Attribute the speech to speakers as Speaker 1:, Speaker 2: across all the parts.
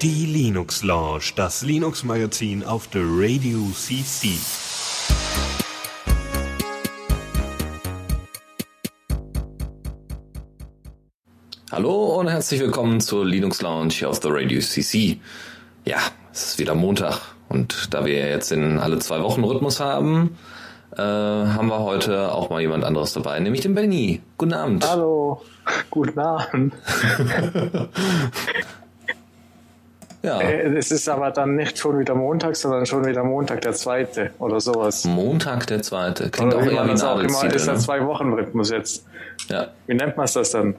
Speaker 1: Die Linux Lounge, das Linux Magazin auf der Radio CC.
Speaker 2: Hallo und herzlich willkommen zur Linux Lounge hier auf der Radio CC. Ja, es ist wieder Montag und da wir jetzt den alle zwei Wochen Rhythmus haben, äh, haben wir heute auch mal jemand anderes dabei, nämlich den Benny. Guten Abend.
Speaker 3: Hallo, guten Abend.
Speaker 2: ja.
Speaker 3: Äh, es ist aber dann nicht schon wieder Montag, sondern schon wieder Montag der zweite oder sowas.
Speaker 2: Montag der zweite. Klingt
Speaker 3: Oder
Speaker 2: auch eher wie ein
Speaker 3: auch immer ist, der
Speaker 2: Ne?
Speaker 3: zwei Wochen Rhythmus jetzt.
Speaker 2: Ja.
Speaker 3: Wie nennt man das dann?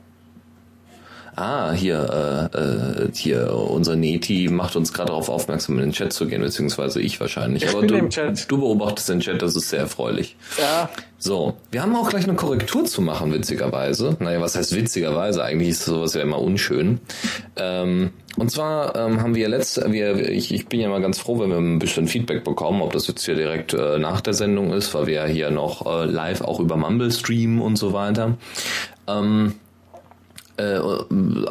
Speaker 2: Ah, hier, äh, äh, hier, unser Neti macht uns gerade darauf aufmerksam, in den Chat zu gehen, beziehungsweise ich wahrscheinlich.
Speaker 3: Ich
Speaker 2: Aber
Speaker 3: bin
Speaker 2: du,
Speaker 3: im Chat.
Speaker 2: du beobachtest den Chat, das ist sehr erfreulich.
Speaker 3: Ja,
Speaker 2: So, wir haben auch gleich eine Korrektur zu machen, witzigerweise. Naja, was heißt witzigerweise? Eigentlich ist sowas ja immer unschön. Ähm, und zwar ähm, haben wir letzte, wir, ich, ich bin ja mal ganz froh, wenn wir ein bisschen Feedback bekommen, ob das jetzt hier direkt äh, nach der Sendung ist, weil wir ja hier noch äh, live auch über Mumble streamen und so weiter. Ähm, äh,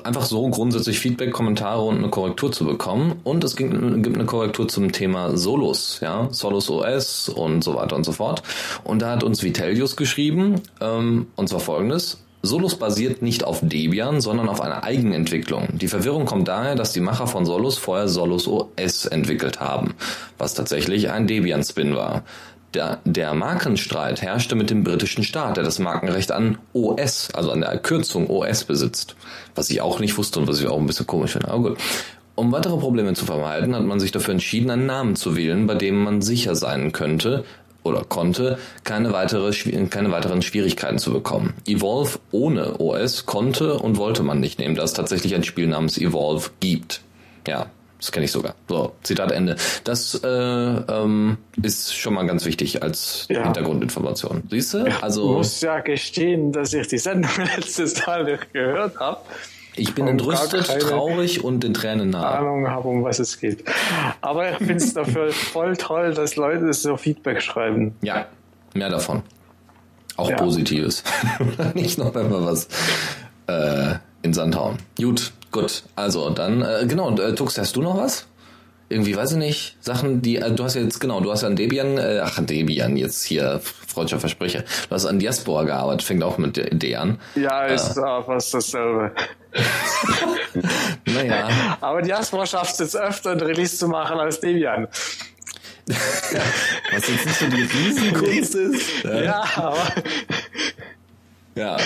Speaker 2: einfach so grundsätzlich Feedback, Kommentare und eine Korrektur zu bekommen. Und es gibt eine Korrektur zum Thema Solos, ja, Solos OS und so weiter und so fort. Und da hat uns Vitellius geschrieben, ähm, und zwar folgendes. Solos basiert nicht auf Debian, sondern auf einer Eigenentwicklung. Die Verwirrung kommt daher, dass die Macher von Solos vorher Solos OS entwickelt haben, was tatsächlich ein Debian-Spin war. Der, der Markenstreit herrschte mit dem britischen Staat, der das Markenrecht an OS, also an der Kürzung OS besitzt. Was ich auch nicht wusste und was ich auch ein bisschen komisch finde. Aber gut. Um weitere Probleme zu vermeiden, hat man sich dafür entschieden, einen Namen zu wählen, bei dem man sicher sein könnte oder konnte, keine, weitere, keine weiteren Schwierigkeiten zu bekommen. Evolve ohne OS konnte und wollte man nicht nehmen, da es tatsächlich ein Spiel namens Evolve gibt. Ja, das kenne ich sogar. So, Zitat Ende. Das äh, ähm, ist schon mal ganz wichtig als
Speaker 3: Ja.
Speaker 2: Hintergrundinformation. Siehst du?
Speaker 3: ich
Speaker 2: Also
Speaker 3: muss ja gestehen, dass ich die Sendung letztes Mal nicht gehört habe.
Speaker 2: ich bin entrüstet, traurig und den Tränen nahe.
Speaker 3: Ahnung habe, um was es geht. Aber ich finde es dafür voll toll, dass Leute so Feedback schreiben.
Speaker 2: Ja, mehr davon. Auch
Speaker 3: Ja.
Speaker 2: Positives. Nicht noch einmal was äh, in Sand hauen. Gut, gut. Also dann, äh, genau, äh, Tux, hast du noch was? Irgendwie, weiß ich nicht, Sachen, die, äh, du hast jetzt, genau, du hast an Debian, äh, ach, an Debian, jetzt hier, freudscher Versprecher, du hast an Diaspora gearbeitet, fängt auch mit D an.
Speaker 3: Ja, ist äh, fast dasselbe.
Speaker 2: Naja,
Speaker 3: Aber Diaspora schafft es jetzt öfter, ein Release zu machen als Debian.
Speaker 2: was jetzt nicht so die Riesenkunst ist. äh,
Speaker 3: Ja, aber
Speaker 2: Ja.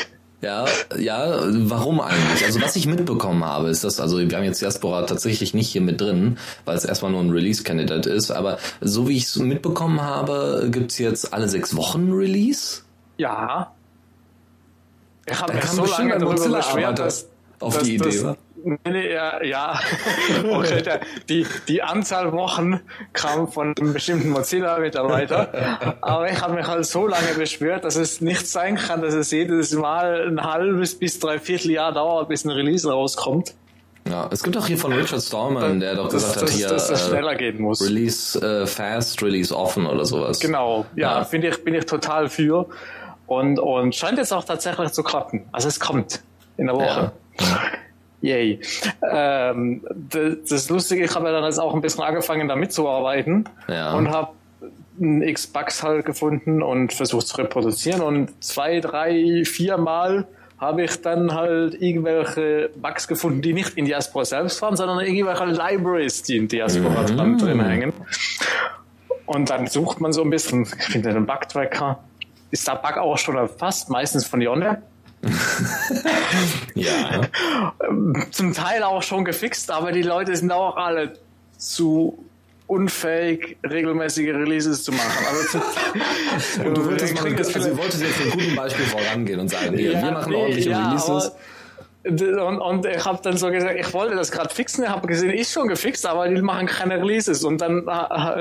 Speaker 2: Ja, ja, warum eigentlich? Also was ich mitbekommen habe, ist das, also wir haben jetzt Diaspora tatsächlich nicht hier mit drin, weil es erstmal nur ein Release-Candidate ist, aber so wie ich es mitbekommen habe, gibt's jetzt alle sechs Wochen Release.
Speaker 3: ja. Ich habe mich
Speaker 2: kam
Speaker 3: so lange darüber beschwert, dass
Speaker 2: auf
Speaker 3: dass
Speaker 2: die Idee,
Speaker 3: das-? Nee, ja, ja. Okay, der, die, die Anzahl Wochen kam von einem bestimmten Mozilla-Mitarbeiter. Aber ich habe mich halt so lange beschwert, dass es nicht sein kann, dass es jedes Mal ein halbes bis dreiviertel Jahr dauert, bis ein Release rauskommt.
Speaker 2: Ja, es gibt auch hier von Richard Stallman, der doch
Speaker 3: dass,
Speaker 2: gesagt hat,
Speaker 3: dass,
Speaker 2: hier
Speaker 3: dass das
Speaker 2: äh,
Speaker 3: schneller gehen muss.
Speaker 2: Release äh, fast, Release offen oder sowas.
Speaker 3: Genau, ja,
Speaker 2: Ja.
Speaker 3: finde ich, bin ich total für. Und, und scheint jetzt auch tatsächlich zu klappen. Also es kommt in der Woche. Yay. Ähm, das, das Lustige, ich habe ja dann jetzt auch ein bisschen angefangen, da mitzuarbeiten
Speaker 2: Ja.
Speaker 3: und habe einen X-Bugs halt gefunden und versucht zu reproduzieren und zwei, drei, vier Mal habe ich dann halt irgendwelche Bugs gefunden, die nicht in Diaspora selbst waren, sondern irgendwelche Libraries, die in Diaspora dran drin hängen. Und dann sucht man so ein bisschen, ich finde den Bug-Tracker, ist der Bug auch schon erfasst, meistens von Jonne.
Speaker 2: Ja.
Speaker 3: Zum Teil auch schon gefixt, aber die Leute sind auch alle zu unfähig, regelmäßige Releases zu machen. Also zu,
Speaker 2: Und du wolltest, mal,
Speaker 3: das
Speaker 2: also wolltest jetzt mit guten Beispiel vorangehen und sagen, hier, wir machen
Speaker 3: nee,
Speaker 2: ordentliche
Speaker 3: ja,
Speaker 2: Releases.
Speaker 3: Und, und ich habe dann so gesagt, ich wollte das gerade fixen, ich habe gesehen, ist schon gefixt, aber die machen keine Releases. Und dann ha- ha-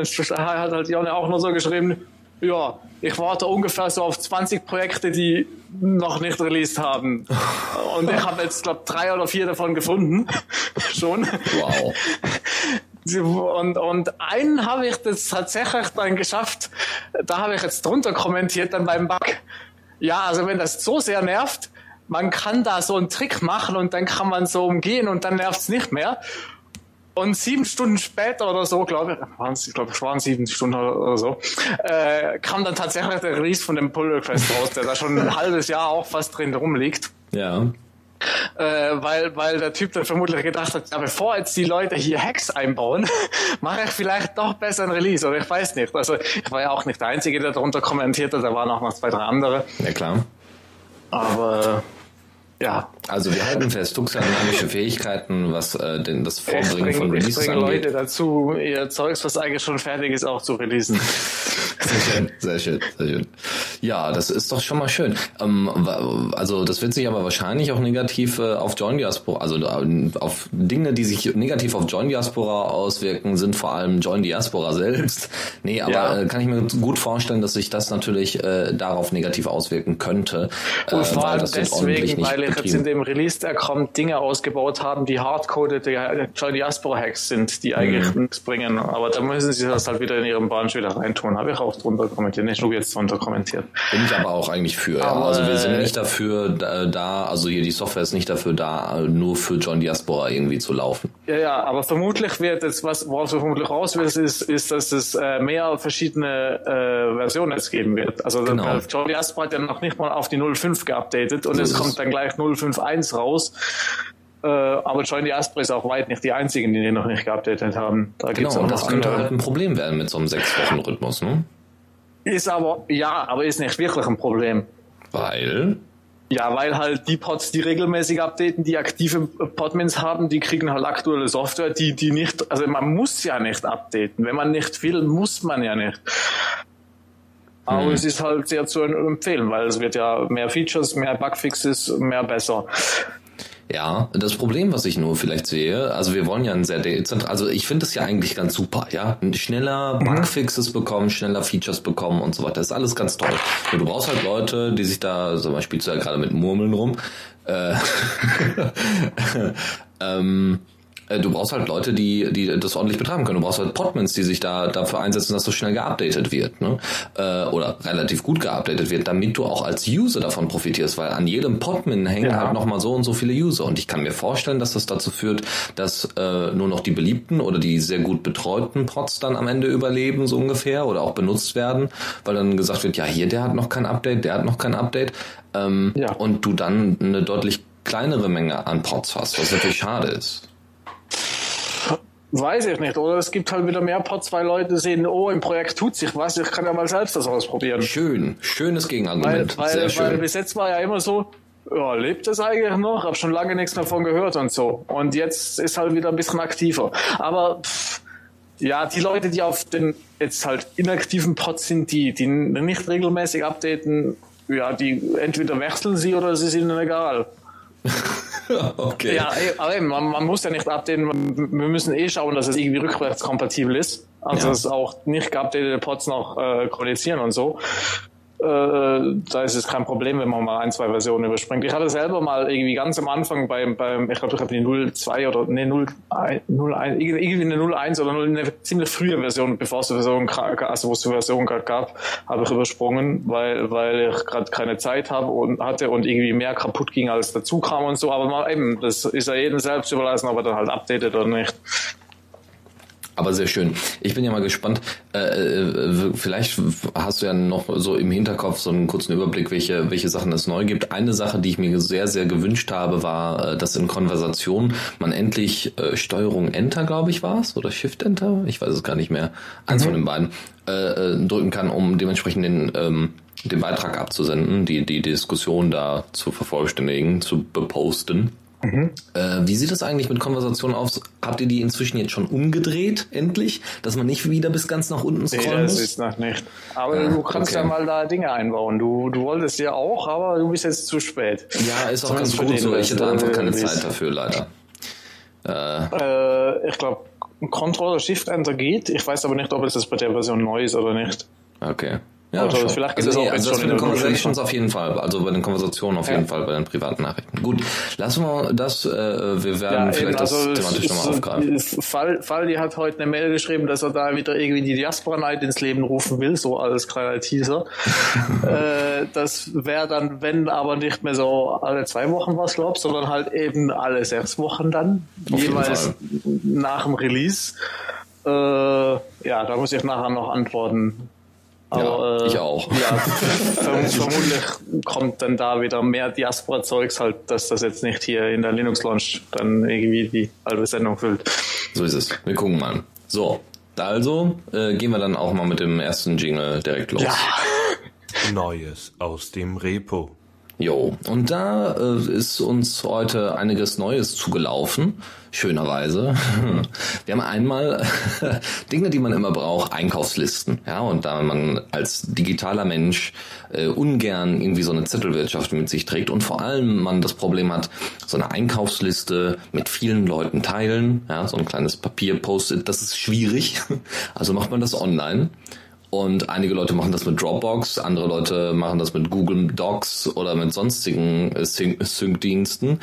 Speaker 3: hat halt Jonne auch nur so geschrieben, ja, ich warte ungefähr so auf 20 Projekte, die noch nicht released haben. Und ich habe jetzt, glaube drei oder vier davon gefunden. schon.
Speaker 2: Wow.
Speaker 3: Und, und einen habe ich das tatsächlich dann geschafft. Da habe ich jetzt drunter kommentiert dann beim Bug. Ja, also wenn das so sehr nervt, man kann da so einen Trick machen und dann kann man so umgehen und dann nervt es nicht mehr. Und sieben Stunden später oder so, glaube ich, waren es, ich glaube, es waren sieben Stunden oder so, äh, kam dann tatsächlich der Release von dem Pull Request raus, der da schon ein halbes Jahr auch fast drin rumliegt.
Speaker 2: Ja.
Speaker 3: Äh, weil, weil der Typ dann vermutlich gedacht hat, ja, bevor jetzt die Leute hier Hacks einbauen, mache ich vielleicht doch besser ein Release, oder ich weiß nicht. Also ich war ja auch nicht der Einzige, der darunter kommentiert hat, da waren auch noch zwei, drei andere.
Speaker 2: Ja, klar.
Speaker 3: Aber ja.
Speaker 2: Also wir halten fest, Tux hat unheimliche Fähigkeiten, was äh, denn das Vorbringen
Speaker 3: ich
Speaker 2: von
Speaker 3: bring, ich
Speaker 2: Releases
Speaker 3: bring
Speaker 2: angeht.
Speaker 3: Leute dazu, ihr Zeugs, was eigentlich schon fertig ist, auch zu releasen.
Speaker 2: Sehr schön, sehr schön, sehr schön. Ja, das ist doch schon mal schön. Ähm, also das wird sich aber wahrscheinlich auch negativ äh, auf Join Diaspora, also äh, auf Dinge, die sich negativ auf Join Diaspora auswirken, sind vor allem Join Diaspora selbst. Nee, aber
Speaker 3: Ja.
Speaker 2: äh, kann ich mir gut vorstellen, dass sich das natürlich äh, darauf negativ auswirken könnte. äh,
Speaker 3: Und vor
Speaker 2: weil
Speaker 3: allem deswegen,
Speaker 2: nicht
Speaker 3: weil
Speaker 2: betrieben.
Speaker 3: in dem Release der kommt Dinge ausgebaut haben, die hardcodete Joy Diaspora Hacks sind, die eigentlich
Speaker 2: Mhm.
Speaker 3: nichts bringen. Aber da müssen sie das halt wieder in ihren Branch wieder reintun. Habe ich auch drunter kommentiert, nicht nur jetzt drunter kommentiert.
Speaker 2: Bin ich aber auch eigentlich für. Ja.
Speaker 3: Aber,
Speaker 2: Also wir sind
Speaker 3: äh,
Speaker 2: nicht dafür da, also hier die Software ist nicht dafür da, äh, nur für John Diaspora irgendwie zu laufen.
Speaker 3: Ja, ja, aber vermutlich wird jetzt, was woraus wir vermutlich raus wird, ist, ist, dass es äh, mehr verschiedene äh, Versionen jetzt geben wird. Also
Speaker 2: Genau.
Speaker 3: Joy Diaspora hat ja noch nicht mal auf die 05 geupdatet und
Speaker 2: So
Speaker 3: es
Speaker 2: es.
Speaker 3: kommt dann gleich 051 raus. Äh, aber Join Diaspora ist auch weit nicht die einzigen, die den noch nicht geupdatet haben. Da
Speaker 2: Genau, und das könnte
Speaker 3: andere.
Speaker 2: halt ein Problem werden mit so einem sechs Wochen Rhythmus, ne?
Speaker 3: Ist aber, ja, aber ist nicht wirklich ein Problem.
Speaker 2: Weil
Speaker 3: Ja, weil halt die Pods, die regelmäßig updaten, die aktive Podmins haben, die kriegen halt aktuelle Software, die, die nicht, also man muss ja nicht updaten. Wenn man nicht will, muss man ja nicht. Aber
Speaker 2: Hm.
Speaker 3: es ist halt sehr zu empfehlen, weil es wird ja mehr Features, mehr Bugfixes, mehr besser.
Speaker 2: Ja, das Problem, was ich nur vielleicht sehe, also wir wollen ja ein sehr dezentral, also ich finde es ja eigentlich ganz super, ja, schneller Bugfixes bekommen, schneller Features bekommen und so weiter, das ist alles ganz toll. Nur du brauchst halt Leute, die sich da, zum Beispiel spielst du ja gerade mit Murmeln rum, äh, ähm, äh, du brauchst halt Leute, die, die das ordentlich betreiben können. Du brauchst halt Podmans, die sich da dafür einsetzen, dass so schnell geupdatet wird, ne? Äh, oder relativ gut geupdatet wird, damit du auch als User davon profitierst, weil an jedem Podman hängen
Speaker 3: Ja.
Speaker 2: halt nochmal so und so viele User. Und ich kann mir vorstellen, dass das dazu führt, dass äh, nur noch die beliebten oder die sehr gut betreuten Pods dann am Ende überleben, so ungefähr, oder auch benutzt werden, weil dann gesagt wird, ja, hier, der hat noch kein Update, der hat noch kein Update. Ähm,
Speaker 3: Ja.
Speaker 2: Und du dann eine deutlich kleinere Menge an Pods hast, was natürlich schade ist.
Speaker 3: Weiß ich nicht. Oder es gibt halt wieder mehr Pods, weil Leute sehen, oh, im Projekt tut sich was, ich kann ja mal selbst das ausprobieren.
Speaker 2: Schön, schönes
Speaker 3: Weil,
Speaker 2: Gegenargument.
Speaker 3: weil,
Speaker 2: Sehr
Speaker 3: weil
Speaker 2: schön.
Speaker 3: bis jetzt war ja immer so, ja, lebt das eigentlich noch? Hab schon lange nichts mehr von gehört und so. Und jetzt ist halt wieder ein bisschen aktiver. Aber pff, ja, die Leute, die auf den jetzt halt inaktiven Pods sind, die, die nicht regelmäßig updaten, ja, die entweder wechseln sie oder sie sind ihnen egal.
Speaker 2: okay.
Speaker 3: Ja, aber eben, man, man muss ja nicht updaten, wir müssen eh schauen, dass es irgendwie rückwärtskompatibel ist. Also
Speaker 2: Ja.
Speaker 3: dass auch nicht geupdatete Pods noch äh, kommunizieren und so. Äh, da ist es kein Problem, wenn man mal ein, zwei Versionen überspringt. Ich hatte selber mal irgendwie ganz am Anfang beim, beim ich glaube, ich habe die 02 oder nee, 01, 01 irgendwie eine 01 oder eine ziemlich frühe Version, bevor es die Version, also Version gerade gab, habe ich übersprungen, weil, weil ich gerade keine Zeit habe und hatte und irgendwie mehr kaputt ging, als dazu kam und so. Aber mal eben, das ist ja jedem selbst überlassen, ob er dann halt updatet oder nicht.
Speaker 2: Aber sehr schön. Ich bin ja mal gespannt. Äh, äh, vielleicht hast du ja noch so im Hinterkopf so einen kurzen Überblick, welche, welche Sachen es neu gibt. Eine Sache, die ich mir sehr, sehr gewünscht habe, war, äh, dass in Konversation man endlich äh, Steuerung Enter, glaube ich, war es, oder Shift Enter, ich weiß es gar nicht mehr, eins von den beiden, äh, äh, drücken kann, um dementsprechend den, ähm, den Beitrag abzusenden, die, die Diskussion da zu vervollständigen, zu beposten. Äh, wie sieht das eigentlich mit Konversationen aus? Habt ihr die inzwischen jetzt schon umgedreht, endlich? Dass man nicht wieder bis ganz nach unten
Speaker 3: Nee,
Speaker 2: scrollen
Speaker 3: das
Speaker 2: muss?
Speaker 3: ist noch nicht. Aber
Speaker 2: Ah,
Speaker 3: du kannst
Speaker 2: okay.
Speaker 3: ja mal da Dinge einbauen. Du, du wolltest ja auch, aber du bist jetzt zu spät.
Speaker 2: Ja, ist auch ganz gut so. Ich hätte
Speaker 3: äh,
Speaker 2: einfach keine
Speaker 3: Release.
Speaker 2: Zeit dafür, leider. Äh,
Speaker 3: Äh, ich glaube, Controller Shift Enter geht. Ich weiß aber nicht, ob es das bei der Version neu ist oder nicht.
Speaker 2: okay. Ja, schon.
Speaker 3: vielleicht gibt
Speaker 2: also,
Speaker 3: es auch
Speaker 2: nee, also das
Speaker 3: in
Speaker 2: den Conversations auf jeden Fall, also bei den Konversationen auf
Speaker 3: Ja.
Speaker 2: jeden Fall, bei den privaten Nachrichten. Gut, lassen wir das, äh, wir werden
Speaker 3: Ja,
Speaker 2: vielleicht
Speaker 3: eben,
Speaker 2: das
Speaker 3: also
Speaker 2: thematisch nochmal
Speaker 3: es-
Speaker 2: aufgreifen.
Speaker 3: Fall, Fall, die hat heute eine Mail geschrieben, dass er da wieder irgendwie die Diaspora Night ins Leben rufen will, so als kleiner Teaser. äh, das wäre dann, wenn aber nicht mehr so alle zwei Wochen was glaub, sondern halt eben alle sechs Wochen dann,
Speaker 2: Auf
Speaker 3: jeweils nach dem Release. Äh, ja, da muss ich nachher noch antworten. Aber,
Speaker 2: Ja,
Speaker 3: äh,
Speaker 2: ich auch.
Speaker 3: Ja, verm vermutlich kommt dann da wieder mehr Diaspora-Zeugs halt, dass das jetzt nicht hier in der Linux-Launch dann irgendwie die halbe Sendung füllt.
Speaker 2: So ist es. Wir gucken mal. So, also äh, gehen wir dann auch mal mit dem ersten Jingle direkt los.
Speaker 1: Neues aus dem Repo.
Speaker 2: Jo, und da äh, ist uns heute einiges Neues zugelaufen, schönerweise. Wir haben einmal Dinge, die man immer braucht, Einkaufslisten. Ja, und da man als digitaler Mensch äh, ungern irgendwie so eine Zettelwirtschaft mit sich trägt und vor allem man das Problem hat, so eine Einkaufsliste mit vielen Leuten teilen, ja, so ein kleines Papier-Post-it, das ist schwierig. Also macht man das online. Und einige Leute machen das mit Dropbox, andere Leute machen das mit Google Docs oder mit sonstigen Sync- Sync-Diensten.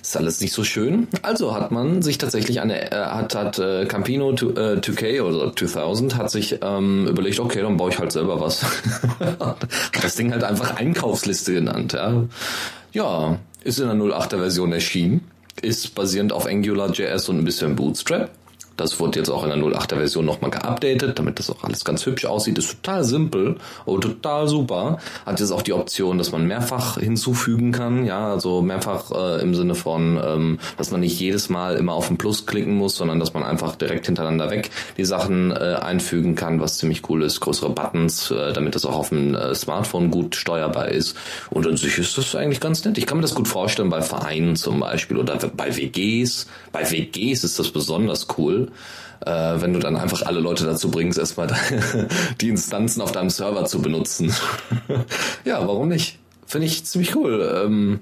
Speaker 2: Ist alles nicht so schön. Also hat man sich tatsächlich eine, äh, hat, hat äh, Campino to, äh, 2K oder 2000 hat sich ähm, überlegt, okay, dann baue ich halt selber was. das Ding halt einfach Einkaufsliste genannt. Ja, ja ist in der 08er Version erschienen, ist basierend auf AngularJS und ein bisschen Bootstrap. Das wurde jetzt auch in der 08er Version nochmal geupdatet, damit das auch alles ganz hübsch aussieht. Ist total simpel, aber total super. Hat jetzt auch die Option, dass man mehrfach hinzufügen kann. Ja, also mehrfach äh, im Sinne von, ähm, dass man nicht jedes Mal immer auf den Plus klicken muss, sondern dass man einfach direkt hintereinander weg die Sachen äh, einfügen kann, was ziemlich cool ist. Größere Buttons, äh, damit das auch auf dem äh, Smartphone gut steuerbar ist. Und an sich ist das eigentlich ganz nett. Ich kann mir das gut vorstellen bei Vereinen zum Beispiel oder bei WGs. Bei WGs ist das besonders cool äh, wenn du dann einfach alle Leute dazu bringst, erstmal die Instanzen auf deinem Server zu benutzen. ja, warum nicht? Finde ich ziemlich cool. Ähm,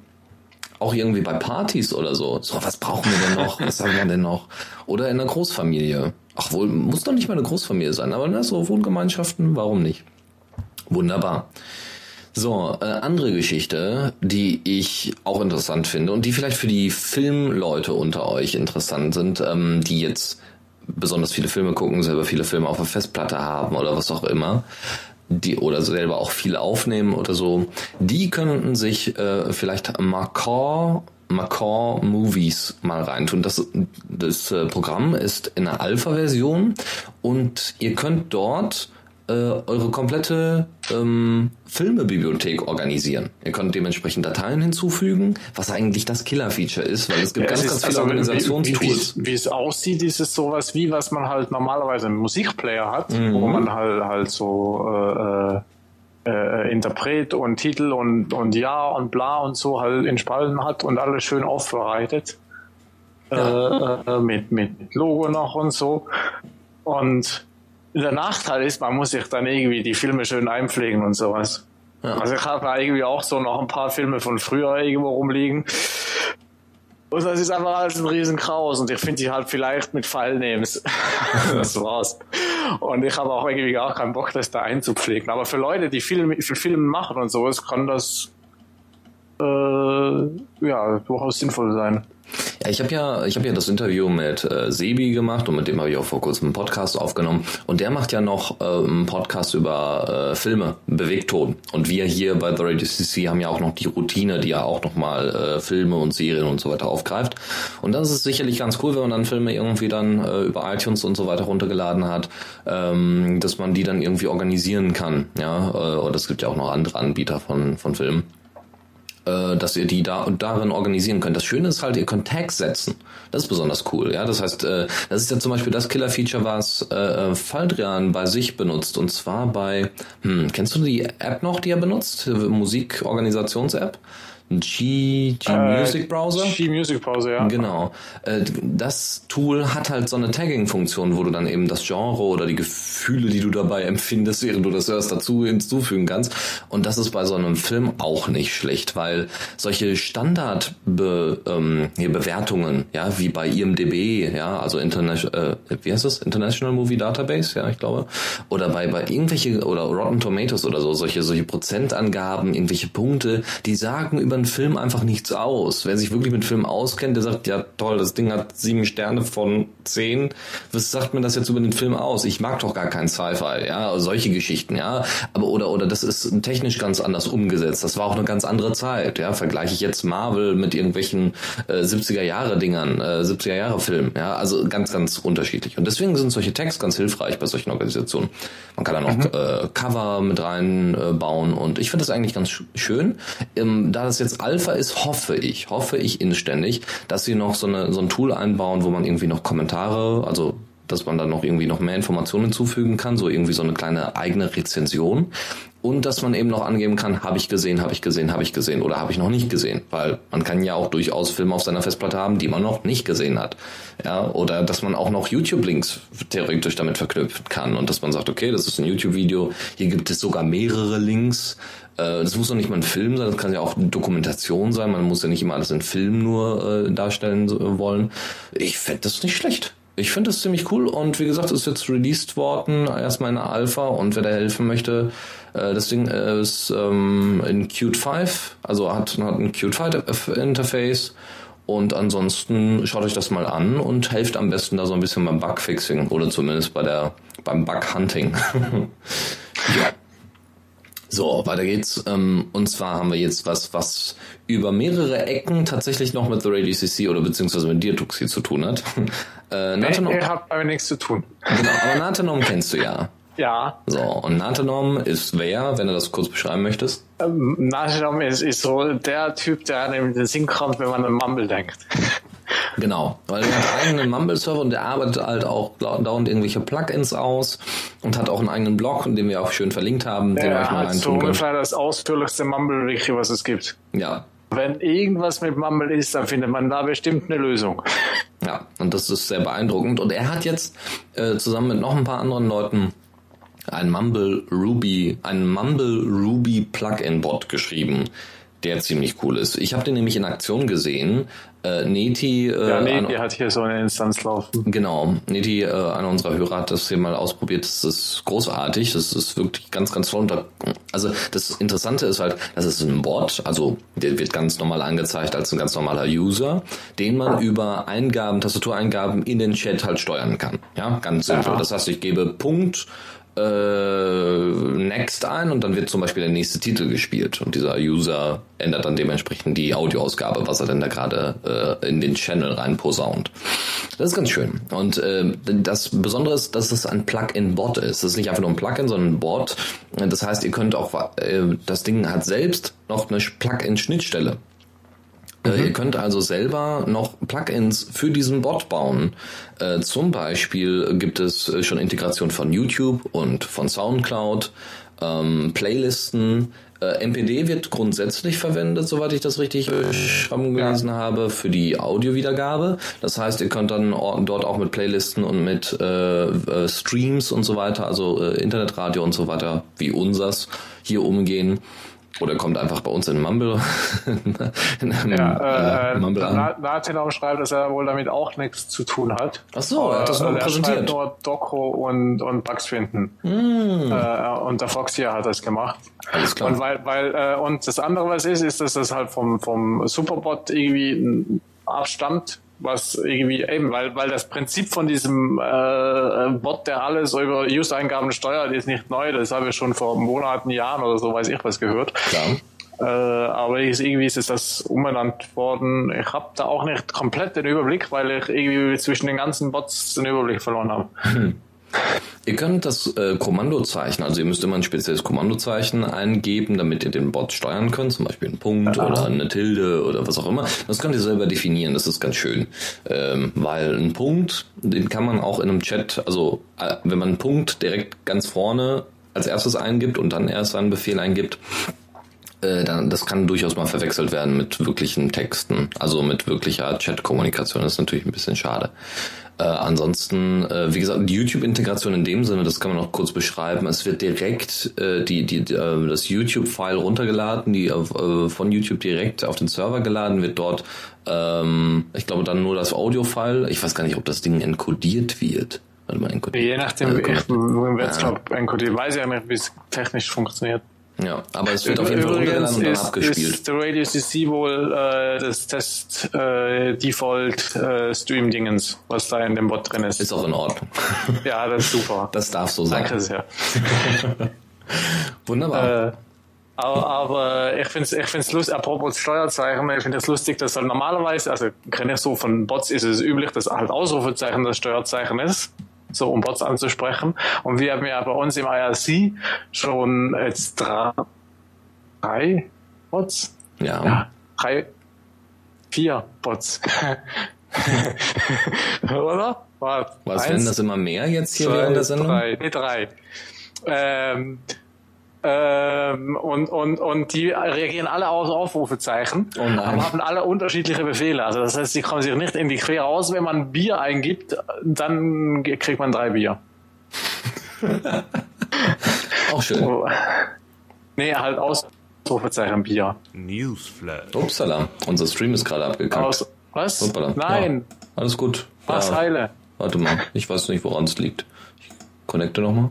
Speaker 2: auch irgendwie bei Partys oder so. So, was brauchen wir denn noch? Was haben wir denn noch? Oder in einer Großfamilie. Ach wohl, muss doch nicht mal eine Großfamilie sein, aber ne, so Wohngemeinschaften, warum nicht? Wunderbar. So, äh, andere Geschichte, die ich auch interessant finde und die vielleicht für die Filmleute unter euch interessant sind, ähm, die jetzt besonders viele Filme gucken, selber viele Filme auf der Festplatte haben oder was auch immer, die oder selber auch viel aufnehmen oder so, die könnten sich äh, vielleicht Macaw Macaw Movies mal reintun. Das, das äh, Programm ist in der Alpha-Version und ihr könnt dort äh, eure komplette ähm, Filmebibliothek organisieren. Ihr könnt dementsprechend Dateien hinzufügen, was eigentlich das Killer-Feature ist, weil es gibt
Speaker 3: Ja,
Speaker 2: ganz,
Speaker 3: es
Speaker 2: ganz viele
Speaker 3: also, wie-
Speaker 2: Organisationstools.
Speaker 3: Wie, wie, wie es aussieht, ist es sowas wie, was man halt normalerweise im Musikplayer hat,
Speaker 2: Mhm.
Speaker 3: wo man halt halt so äh, äh, Interpret und Titel und, und Ja und bla und so halt in Spalten hat und alles schön aufbereitet.
Speaker 2: Ja.
Speaker 3: Äh, äh, mit, mit Logo noch und so. Und der Nachteil ist, man muss sich dann irgendwie die Filme schön einpflegen und sowas.
Speaker 2: Ja.
Speaker 3: Also ich habe da irgendwie auch so noch ein paar Filme von früher irgendwo rumliegen. Und das ist einfach alles ein riesen Kraus und ich finde die halt vielleicht mit Filenames. das war's. Und ich habe auch irgendwie gar keinen Bock, das da einzupflegen. Aber für Leute, die Film, für Filme machen und sowas, kann das äh, ja durchaus sinnvoll sein.
Speaker 2: Ja, ich habe ja, ich habe ja das Interview mit äh, Sebi gemacht und mit dem habe ich auch vor kurzem einen Podcast aufgenommen. Und der macht ja noch äh, einen Podcast über äh, Filme, Bewegton. Und wir hier bei The Radio CC haben ja auch noch die Routine, die ja auch nochmal äh, Filme und Serien und so weiter aufgreift. Und das ist sicherlich ganz cool, wenn man dann Filme irgendwie dann äh, über iTunes und so weiter runtergeladen hat, ähm, dass man die dann irgendwie organisieren kann. Ja, äh, und es gibt ja auch noch andere Anbieter von von Filmen dass ihr die da und darin organisieren könnt. Das Schöne ist halt, ihr könnt Tags setzen. Das ist besonders cool. Ja, das heißt, äh, das ist ja zum Beispiel das Killer-Feature, was äh, Faldrian bei sich benutzt. Und zwar bei, hm, kennst du die App noch, die er benutzt? Musikorganisations-App? G, G
Speaker 3: Äh,
Speaker 2: Music Browser.
Speaker 3: G-Music Browser, ja.
Speaker 2: Genau. Äh, Das Tool hat halt so eine Tagging-Funktion, wo du dann eben das Genre oder die Gefühle, die du dabei empfindest, während du das hörst, dazu hinzufügen kannst. Und das ist bei so einem Film auch nicht schlecht, weil solche Standardbewertungen, ähm, hier Bewertungen, ja, wie bei IMDb, ja, also International, äh, wie heißt das? International Movie Database, ja, ich glaube, oder bei bei irgendwelche oder Rotten Tomatoes oder so solche solche Prozentangaben, irgendwelche Punkte, die sagen über einen Film einfach nichts aus. Wer sich wirklich mit Filmen auskennt, der sagt, ja toll, das Ding hat sieben Sterne von zehn. Was sagt mir das jetzt über den Film aus? Ich mag doch gar keinen Sci-Fi, ja, solche Geschichten, ja. Aber oder oder das ist technisch ganz anders umgesetzt. Das war auch eine ganz andere Zeit, ja. Vergleiche ich jetzt Marvel mit irgendwelchen äh, 70er Jahre Dingern, äh, 70er Jahre Filmen, ja. Also ganz ganz unterschiedlich. Und deswegen sind solche Tags ganz hilfreich bei solchen Organisationen. Man kann da noch äh, Cover mit reinbauen und ich finde das eigentlich ganz sch- schön. Ähm, da das jetzt Alpha ist, hoffe ich, hoffe ich inständig, dass sie noch so, eine, so ein Tool einbauen, wo man irgendwie noch Kommentare, also dass man dann noch irgendwie noch mehr Informationen hinzufügen kann, so irgendwie so eine kleine eigene Rezension. Und dass man eben noch angeben kann, habe ich gesehen, habe ich gesehen, habe ich gesehen oder habe ich noch nicht gesehen. Weil man kann ja auch durchaus Filme auf seiner Festplatte haben, die man noch nicht gesehen hat. Ja, oder dass man auch noch YouTube-Links theoretisch damit verknüpfen kann und dass man sagt, okay, das ist ein YouTube-Video, hier gibt es sogar mehrere Links. Äh, Das muss doch nicht mal ein Film sein, das kann ja auch Dokumentation sein. Man muss ja nicht immer alles in Film nur äh, darstellen so- wollen. Ich fände das nicht schlecht. Ich finde das ziemlich cool und wie gesagt, ist jetzt released worden, erstmal in Alpha und wer da helfen möchte, äh, das Ding ist ähm, in Qt 5, also hat, hat ein Qt 5 Interface und ansonsten schaut euch das mal an und helft am besten da so ein bisschen beim Bugfixing oder zumindest bei der beim Bug-Hunting. ja. So, weiter geht's. Ähm, und zwar haben wir jetzt was, was über mehrere Ecken tatsächlich noch mit The Radio CC oder beziehungsweise mit dir, Tuxi, zu tun hat. Äh, Nathanom,
Speaker 3: ich habe damit nichts zu tun.
Speaker 2: genau, aber Nathanom kennst du ja.
Speaker 3: Ja,
Speaker 2: So, und Nathanom ist wer, wenn du das kurz beschreiben möchtest?
Speaker 3: ähm, Nachhinein ist, ist so der Typ, der einem in den Sinn kommt, wenn man an Mumble denkt.
Speaker 2: Genau, weil er hat einen eigenen Mumble-Server und der arbeitet halt auch dauernd irgendwelche Plugins aus und hat auch einen eigenen Blog, den wir auch schön verlinkt haben, den ihr euch mal
Speaker 3: so
Speaker 2: könnt.
Speaker 3: ungefähr das ausführlichste Mumble-Wiki, was es gibt.
Speaker 2: Ja,
Speaker 3: Wenn irgendwas mit Mumble ist, dann findet man da bestimmt eine Lösung.
Speaker 2: Ja, und das ist sehr beeindruckend. Und er hat jetzt äh, zusammen mit noch ein paar anderen Leuten ein Mumble Ruby, ein Mumble Ruby Plugin Bot geschrieben, der ziemlich cool ist. Ich habe den nämlich in Aktion gesehen. Äh, Neti, äh,
Speaker 3: Ja,
Speaker 2: ein-
Speaker 3: die hat hier so eine Instanz laufen.
Speaker 2: Genau, Neti, äh, einer unserer Hörer hat das hier mal ausprobiert. Das ist großartig. Das ist wirklich ganz, ganz toll. Da- Also das Interessante ist halt, das ist ein Bot, also der wird ganz normal angezeigt als ein ganz normaler User, den man über Eingaben, Tastatureingaben in den Chat halt steuern kann. Ja, ganz simpel.
Speaker 3: Ja.
Speaker 2: Das heißt, ich gebe Punkt äh, Next ein und dann wird zum Beispiel der nächste Titel gespielt und dieser User ändert dann dementsprechend die Audioausgabe, was er denn da gerade äh, in den Channel rein posaunt. Das ist ganz schön. Und äh, das Besondere ist, dass es ein Plugin-Bot ist. Das ist nicht einfach nur ein Plugin, sondern ein Bot. Das heißt, ihr könnt auch, äh, das Ding hat selbst noch eine Plugin-Schnittstelle. Äh, Ihr könnt also selber noch Plugins für diesen Bot bauen. Äh, zum Beispiel gibt es äh, schon Integration von YouTube und von SoundCloud, ähm, Playlisten. Äh, MPD wird grundsätzlich verwendet, soweit ich das richtig gelesen habe, für die Audiowiedergabe. Das heißt, ihr könnt dann or- dort auch mit Playlisten und mit äh, Streams und so weiter, also Internetradio und so weiter, wie unsers, hier umgehen. Oder kommt einfach bei uns in Mumble, in einem
Speaker 3: Ja,
Speaker 2: äh,
Speaker 3: äh,
Speaker 2: Mumble an.
Speaker 3: Na- Nathanom schreibt, dass er wohl damit auch nichts zu tun hat.
Speaker 2: Ach so, er hat das nur
Speaker 3: Äh, er
Speaker 2: präsentiert.
Speaker 3: nur Doco und, und Bugs finden.
Speaker 2: Hm.
Speaker 3: Äh, und der Fox hier hat das gemacht.
Speaker 2: Alles klar.
Speaker 3: Und weil, weil, äh, und das andere, was ist, ist, dass das halt vom, vom Superbot irgendwie abstammt, was irgendwie eben, weil, weil das Prinzip von diesem äh, Bot, der alles über User-Eingaben steuert, ist nicht neu. Das habe ich schon vor Monaten, Jahren oder so, weiß ich was gehört. Äh, aber ist, irgendwie ist es das umbenannt worden. Ich habe da auch nicht komplett den Überblick, weil ich irgendwie zwischen den ganzen Bots den Überblick verloren habe.
Speaker 2: Ihr könnt das äh, Kommandozeichen, also ihr müsst immer ein spezielles Kommandozeichen eingeben, damit ihr den Bot steuern könnt, zum Beispiel einen Punkt oder eine Tilde oder was auch immer. Das könnt ihr selber definieren, das ist ganz schön. Ähm, weil ein Punkt, den kann man auch in einem Chat, also äh, wenn man einen Punkt direkt ganz vorne als erstes eingibt und dann erst einen Befehl eingibt, äh, dann, das kann durchaus mal verwechselt werden mit wirklichen Texten, also mit wirklicher Chat-Kommunikation. Das ist natürlich ein bisschen schade. Äh, ansonsten, äh, wie gesagt, die YouTube-Integration in dem Sinne, das kann man noch kurz beschreiben. Es wird direkt äh, die, die, äh, das YouTube-File runtergeladen, die äh, von YouTube direkt auf den Server geladen, wird dort, ähm, ich glaube, dann nur das Audio-File. Ich weiß gar nicht, ob das Ding enkodiert wird.
Speaker 3: Warte mal, enkodiert. Je nachdem, ich, ich ja. glaube, enkodiert weiß ich ja nicht, wie es technisch funktioniert.
Speaker 2: Ja, aber es wird auf jeden Fall runtergeladen und dann ist, abgespielt.
Speaker 3: Ist der Radio CC wohl äh, das Test äh, Default äh, Stream Dingens, was da in dem Bot drin ist.
Speaker 2: Ist auch in Ordnung.
Speaker 3: ja, das ist super.
Speaker 2: Das darf so sein.
Speaker 3: Danke sehr.
Speaker 2: Wunderbar.
Speaker 3: Äh, aber, aber ich finde es ich find's lustig, apropos Steuerzeichen, ich finde es lustig, dass halt normalerweise, also kenne ich so von Bots ist es üblich, dass halt Ausrufezeichen das Steuerzeichen ist so um Bots anzusprechen. Und wir haben ja bei uns im IRC schon jetzt drei, drei Bots.
Speaker 2: Ja. ja.
Speaker 3: Drei, vier Bots. Oder?
Speaker 2: Was werden das immer mehr jetzt hier während der Sendung?
Speaker 3: Drei, nee, drei. Ähm, ähm, und, und, und die reagieren alle aus Aufrufezeichen,
Speaker 2: oh
Speaker 3: aber haben alle unterschiedliche Befehle. Also das heißt, sie kommen sich nicht in die Quere aus. Wenn man Bier eingibt, dann kriegt man drei Bier.
Speaker 2: Auch schön. Oh.
Speaker 3: Nee, halt Ausrufezeichen Bier.
Speaker 1: Newsflash.
Speaker 2: Upsala, unser Stream ist gerade abgekackt. Aus,
Speaker 3: was?
Speaker 2: Hoppala.
Speaker 3: Nein.
Speaker 2: Ja, alles gut.
Speaker 3: Was ja. heile?
Speaker 2: Warte mal, ich weiß nicht, woran es liegt. Ich connecte nochmal.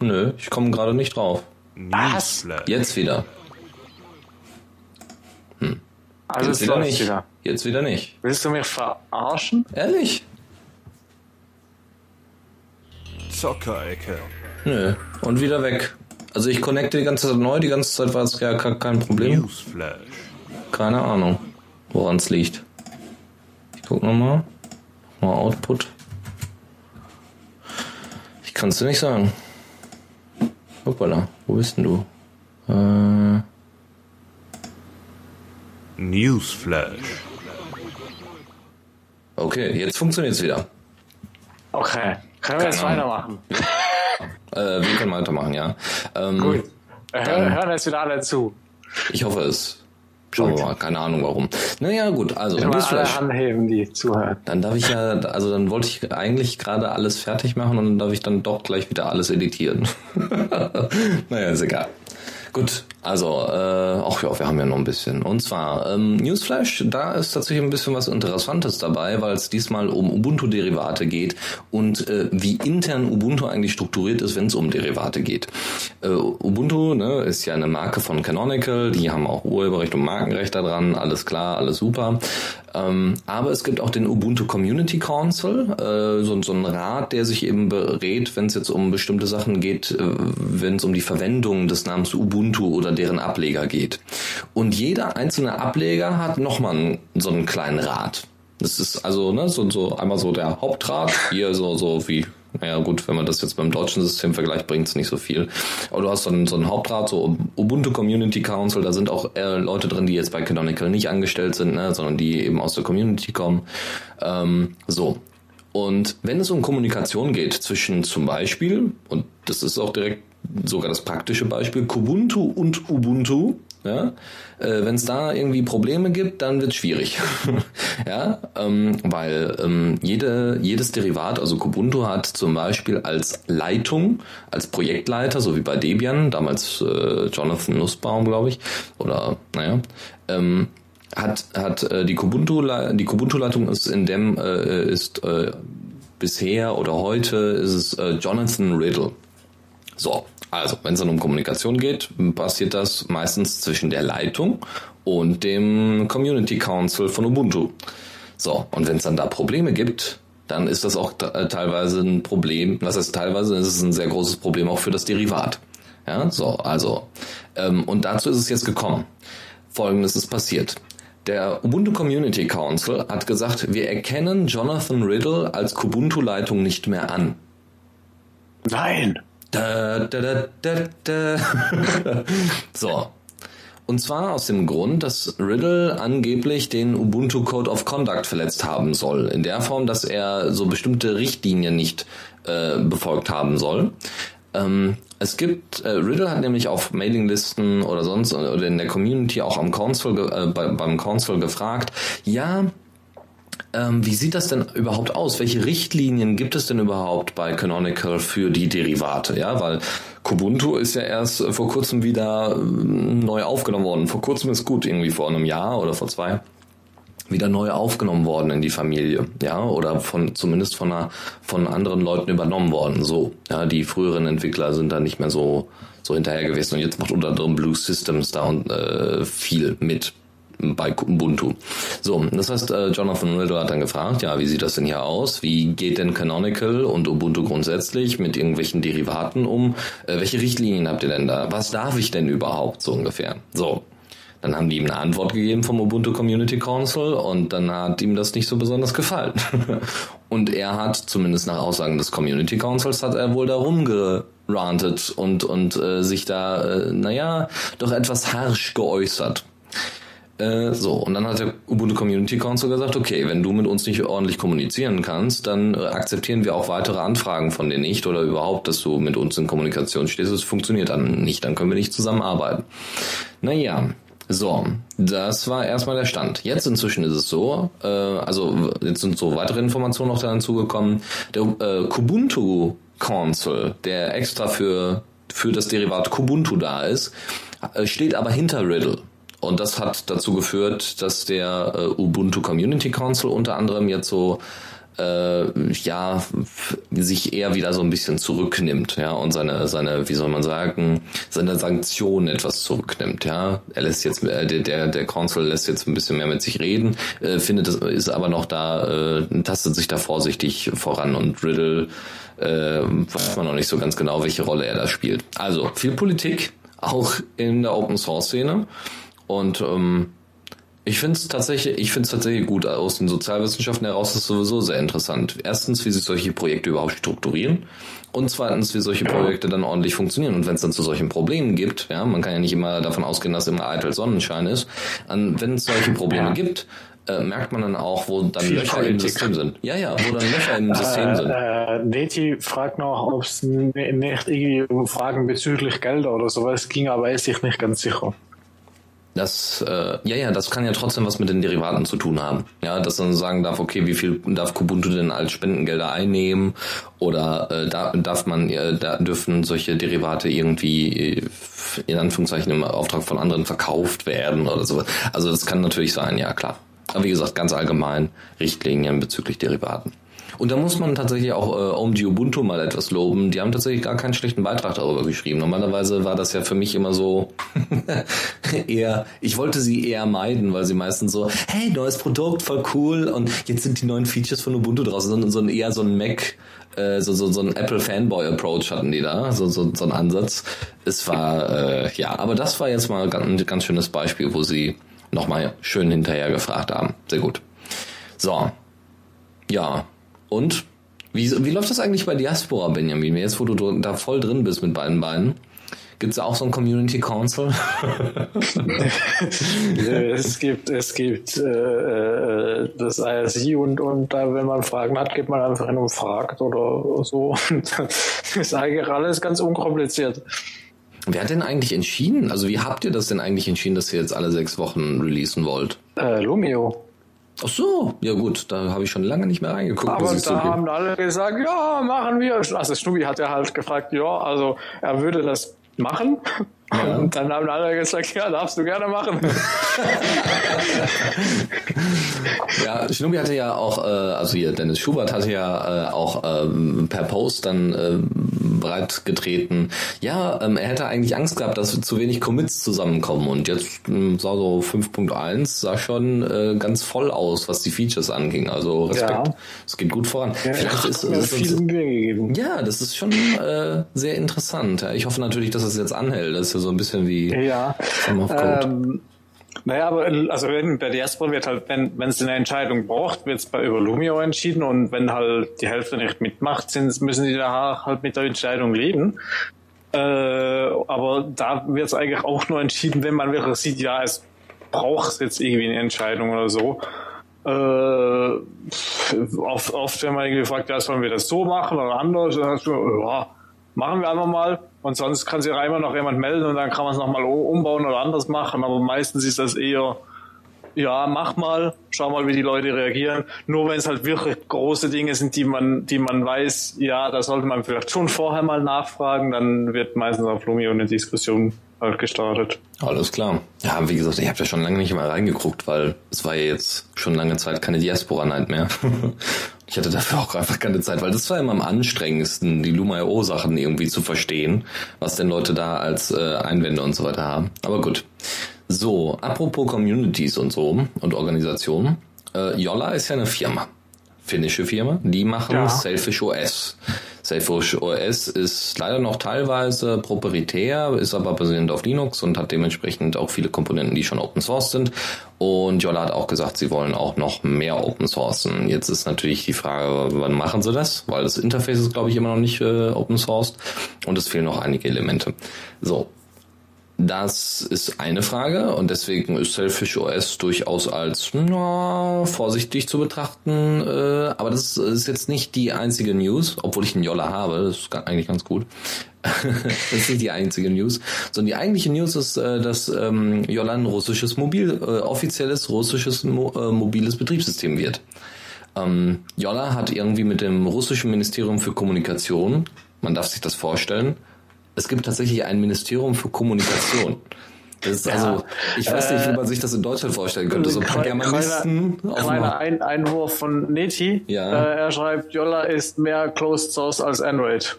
Speaker 2: Nö, ich komme gerade nicht drauf.
Speaker 3: Was?
Speaker 2: Jetzt wieder. Hm.
Speaker 3: Also Jetzt wieder
Speaker 2: nicht.
Speaker 3: Wieder.
Speaker 2: Jetzt wieder nicht.
Speaker 3: Willst du mich verarschen?
Speaker 2: Ehrlich?
Speaker 1: Zockerecke.
Speaker 2: Nö. Und wieder weg. Also ich connecte die ganze Zeit neu, die ganze Zeit war es ja kein Problem.
Speaker 1: Newsflash.
Speaker 2: Keine Ahnung, woran es liegt. Ich guck nochmal. Mal Output. Ich kann es dir nicht sagen. Hoppala, wo bist denn du? Äh...
Speaker 1: Newsflash.
Speaker 2: Okay, jetzt funktioniert es wieder.
Speaker 3: Okay, können wir jetzt weitermachen?
Speaker 2: äh, wir können weitermachen, ja.
Speaker 3: Ähm, Gut. Hör, hören jetzt wieder alle zu.
Speaker 2: Ich hoffe es. Schauen wir mal, keine Ahnung warum. Naja, gut, also
Speaker 3: ich Newsflash. Alle anheben, die zuhören.
Speaker 2: Dann darf ich ja, also dann wollte ich eigentlich gerade alles fertig machen und dann darf ich dann doch gleich wieder alles editieren. naja, ist egal. Gut, also, äh, ach ja, wir haben ja noch ein bisschen. Und zwar, ähm, Newsflash, da ist tatsächlich ein bisschen was Interessantes dabei, weil es diesmal um Ubuntu-Derivate geht und äh, wie intern Ubuntu eigentlich strukturiert ist, wenn es um Derivate geht. Äh, Ubuntu ne, ist ja eine Marke von Canonical, die haben auch Urheberrecht und Markenrecht daran, alles klar, alles super. Ähm, aber es gibt auch den Ubuntu Community Council, äh, so, so ein Rat, der sich eben berät, wenn es jetzt um bestimmte Sachen geht, äh, wenn es um die Verwendung des Namens Ubuntu oder deren Ableger geht. Und jeder einzelne Ableger hat nochmal so einen kleinen Rat. Das ist also ne, so, so einmal so der Hauptrat, hier so, so wie naja gut, wenn man das jetzt beim deutschen System vergleicht, bringt es nicht so viel. Aber du hast so einen, so einen Hauptrat, so Ubuntu Community Council, da sind auch äh, Leute drin, die jetzt bei Canonical nicht angestellt sind, ne, sondern die eben aus der Community kommen. Ähm, so. Und wenn es um Kommunikation geht zwischen zum Beispiel, und das ist auch direkt sogar das praktische Beispiel, Kubuntu und Ubuntu, ja, äh, wenn es da irgendwie Probleme gibt, dann wird es schwierig. ja, ähm, weil ähm, jede, jedes Derivat, also Kubuntu hat zum Beispiel als Leitung, als Projektleiter, so wie bei Debian, damals äh, Jonathan Nussbaum, glaube ich, oder naja, ähm, hat hat äh, die Kubuntu die Kubuntu Leitung ist in dem äh, ist äh, bisher oder heute ist es äh, Jonathan Riddle. So, also, wenn es dann um Kommunikation geht, passiert das meistens zwischen der Leitung und dem Community Council von Ubuntu. So, und wenn es dann da Probleme gibt, dann ist das auch äh, teilweise ein Problem, was heißt teilweise, ist es ein sehr großes Problem auch für das Derivat. Ja, so, also, ähm, und dazu ist es jetzt gekommen. Folgendes ist passiert. Der Ubuntu Community Council hat gesagt, wir erkennen Jonathan Riddle als Kubuntu-Leitung nicht mehr an.
Speaker 3: Nein.
Speaker 2: Da, da, da, so. Und zwar aus dem Grund, dass Riddle angeblich den Ubuntu Code of Conduct verletzt haben soll. In der Form, dass er so bestimmte Richtlinien nicht äh, befolgt haben soll. Ähm, Es gibt, äh, Riddle hat nämlich auf Mailinglisten oder sonst oder in der Community auch am Council, äh, bei, beim Council gefragt, ja, ähm, wie sieht das denn überhaupt aus? Welche Richtlinien gibt es denn überhaupt bei Canonical für die Derivate? Ja, weil Kubuntu ist ja erst vor kurzem wieder neu aufgenommen worden. Vor kurzem ist gut, irgendwie vor einem Jahr oder vor zwei wieder neu aufgenommen worden in die Familie, ja, oder von zumindest von einer, von anderen Leuten übernommen worden. So, ja, die früheren Entwickler sind da nicht mehr so so hinterher gewesen und jetzt macht unter anderem Blue Systems da und äh, viel mit bei Ubuntu. So, das heißt, äh, Jonathan Riddle hat dann gefragt, ja, wie sieht das denn hier aus? Wie geht denn Canonical und Ubuntu grundsätzlich mit irgendwelchen Derivaten um? Äh, welche Richtlinien habt ihr denn da? Was darf ich denn überhaupt so ungefähr? So. Dann haben die ihm eine Antwort gegeben vom Ubuntu Community Council und dann hat ihm das nicht so besonders gefallen. und er hat, zumindest nach Aussagen des Community Councils, hat er wohl darum gerantet und, und äh, sich da, äh, naja, doch etwas harsch geäußert. Äh, so, und dann hat der Ubuntu Community Council gesagt, okay, wenn du mit uns nicht ordentlich kommunizieren kannst, dann akzeptieren wir auch weitere Anfragen von dir nicht oder überhaupt, dass du mit uns in Kommunikation stehst. Es funktioniert dann nicht, dann können wir nicht zusammenarbeiten. Naja, so, das war erstmal der Stand. Jetzt inzwischen ist es so, äh, also jetzt sind so weitere Informationen noch dazugekommen. Der äh, Kubuntu Council, der extra für, für das Derivat Kubuntu da ist, äh, steht aber hinter Riddle. Und das hat dazu geführt, dass der äh, Ubuntu Community Council unter anderem jetzt so äh, ja sich eher wieder so ein bisschen zurücknimmt, ja, und seine seine wie soll man sagen seine Sanktionen etwas zurücknimmt, ja. Er lässt jetzt äh, der der Council lässt jetzt ein bisschen mehr mit sich reden, äh, findet es ist aber noch da äh, tastet sich da vorsichtig voran und Riddle äh, weiß man noch nicht so ganz genau, welche Rolle er da spielt. Also viel Politik auch in der Open Source Szene und ähm, ich finde es tatsächlich, ich finde es tatsächlich gut aus den Sozialwissenschaften heraus. Ist sowieso sehr interessant. Erstens, wie sich solche Projekte überhaupt strukturieren und zweitens, wie solche Projekte dann ordentlich funktionieren. Und wenn es dann zu solchen Problemen gibt, ja, man kann ja nicht immer davon ausgehen, dass immer eitel Sonnenschein ist. Wenn es solche Probleme ja. gibt, äh, merkt man dann auch, wo dann Viel Löcher Politik. im System sind. Ja, ja, wo dann Löcher im System äh, sind.
Speaker 3: Äh, Neti fragt noch, ob es nicht irgendwie um Fragen bezüglich Gelder oder sowas ging, aber er ist sich nicht ganz sicher.
Speaker 2: Das, äh, ja, ja, das kann ja trotzdem was mit den Derivaten zu tun haben. Ja, dass man sagen darf, okay, wie viel darf Kubuntu denn als Spendengelder einnehmen? Oder äh, da darf man, äh, da dürfen solche Derivate irgendwie äh, in Anführungszeichen im Auftrag von anderen verkauft werden oder sowas. Also das kann natürlich sein, ja klar. Aber wie gesagt, ganz allgemein Richtlinien bezüglich Derivaten. Und da muss man tatsächlich auch äh, OMG Ubuntu mal etwas loben. Die haben tatsächlich gar keinen schlechten Beitrag darüber geschrieben. Normalerweise war das ja für mich immer so eher, ich wollte sie eher meiden, weil sie meistens so, hey, neues Produkt, voll cool und jetzt sind die neuen Features von Ubuntu draußen, sondern so ein, eher so ein Mac, äh, so, so, so ein Apple Fanboy Approach hatten die da, so, so, so ein Ansatz. Es war, äh, ja, aber das war jetzt mal ein ganz schönes Beispiel, wo sie nochmal schön hinterher gefragt haben. Sehr gut. So. Ja, und? Wie, wie läuft das eigentlich bei Diaspora, Benjamin? Jetzt, wo du da voll drin bist mit beiden Beinen. Gibt es auch so ein Community Council?
Speaker 3: es gibt, es gibt äh, äh das ISI und, und da, wenn man Fragen hat, geht man einfach hin und fragt oder so. das ist eigentlich alles ganz unkompliziert.
Speaker 2: Wer hat denn eigentlich entschieden? Also wie habt ihr das denn eigentlich entschieden, dass ihr jetzt alle sechs Wochen releasen wollt?
Speaker 3: Äh, Lumio.
Speaker 2: Ach so, ja gut, da habe ich schon lange nicht mehr reingeguckt.
Speaker 3: Aber da zugeben. haben alle gesagt, ja, machen wir. Also Schnubi hat ja halt gefragt, ja, also er würde das machen. Ja. Und dann haben alle gesagt, ja, darfst du gerne machen.
Speaker 2: ja, Schnubi hatte ja auch, äh, also hier Dennis Schubert hatte ja äh, auch ähm, per Post dann äh, breit getreten. Ja, ähm, er hätte eigentlich Angst gehabt, dass zu wenig Commits zusammenkommen und jetzt ähm, sah so 5.1 sah schon äh, ganz voll aus, was die Features anging. Also Respekt, ja. es geht gut voran. Ja, Vielleicht ist, es ist, ja, das ist schon äh, sehr interessant. Ich hoffe natürlich, dass es jetzt anhält. Das ist ja so ein bisschen wie
Speaker 3: ja. Ähm, naja, aber also in der Diaspora wird halt, wenn wenn es eine Entscheidung braucht, wird es bei über Lumio entschieden und wenn halt die Hälfte nicht mitmacht, sind, müssen die da halt mit der Entscheidung leben. Äh, aber da wird es eigentlich auch nur entschieden, wenn man wirklich sieht, ja, es braucht jetzt irgendwie eine Entscheidung oder so. Äh, oft, oft werden wir irgendwie gefragt, ja, sollen wir das so machen oder anders? Dann hast du, ja, machen wir einfach mal Und sonst kann sich auch immer noch jemand melden und dann kann man es nochmal umbauen oder anders machen. Aber meistens ist das eher, ja, mach mal, schau mal, wie die Leute reagieren. Nur wenn es halt wirklich große Dinge sind, die man, die man weiß, ja, da sollte man vielleicht schon vorher mal nachfragen, dann wird meistens auf Lumi eine Diskussion halt gestartet.
Speaker 2: Alles klar. Ja, wie gesagt, ich habe da schon lange nicht mehr reingeguckt, weil es war ja jetzt schon lange Zeit keine Diaspora-Night mehr. ich hatte dafür auch einfach keine Zeit, weil das war immer am anstrengendsten, die Luma.io-Sachen irgendwie zu verstehen, was denn Leute da als äh, Einwände und so weiter haben. Aber gut. So, apropos Communities und so und Organisationen. Äh, ist ja eine Firma finnische Firma. Die machen ja. Selfish OS. Selfish OS ist leider noch teilweise proprietär, ist aber basierend auf Linux und hat dementsprechend auch viele Komponenten, die schon Open Source sind. Und Jolla hat auch gesagt, sie wollen auch noch mehr Open Sourcen. Jetzt ist natürlich die Frage, wann machen sie das? Weil das Interface ist, glaube ich, immer noch nicht äh, Open Sourced und es fehlen noch einige Elemente. So, das ist eine Frage und deswegen ist Selfish OS durchaus als na, vorsichtig zu betrachten. Äh, aber das ist jetzt nicht die einzige News, obwohl ich einen Jolla habe. Das ist eigentlich ganz gut. das ist nicht die einzige News, sondern die eigentliche News ist, äh, dass ähm, Jolla ein russisches Mobil, äh, offizielles russisches Mo äh, mobiles Betriebssystem wird. Ähm, Jolla hat irgendwie mit dem russischen Ministerium für Kommunikation, man darf sich das vorstellen, es gibt tatsächlich ein Ministerium für Kommunikation. Das ist also, ja, ich weiß nicht, wie man sich das in Deutschland vorstellen könnte. So ein paar Germanisten.
Speaker 3: Kleiner, kleiner ein Einwurf von Neti. Ja. Äh, er schreibt, Jolla ist mehr Closed Source als Android.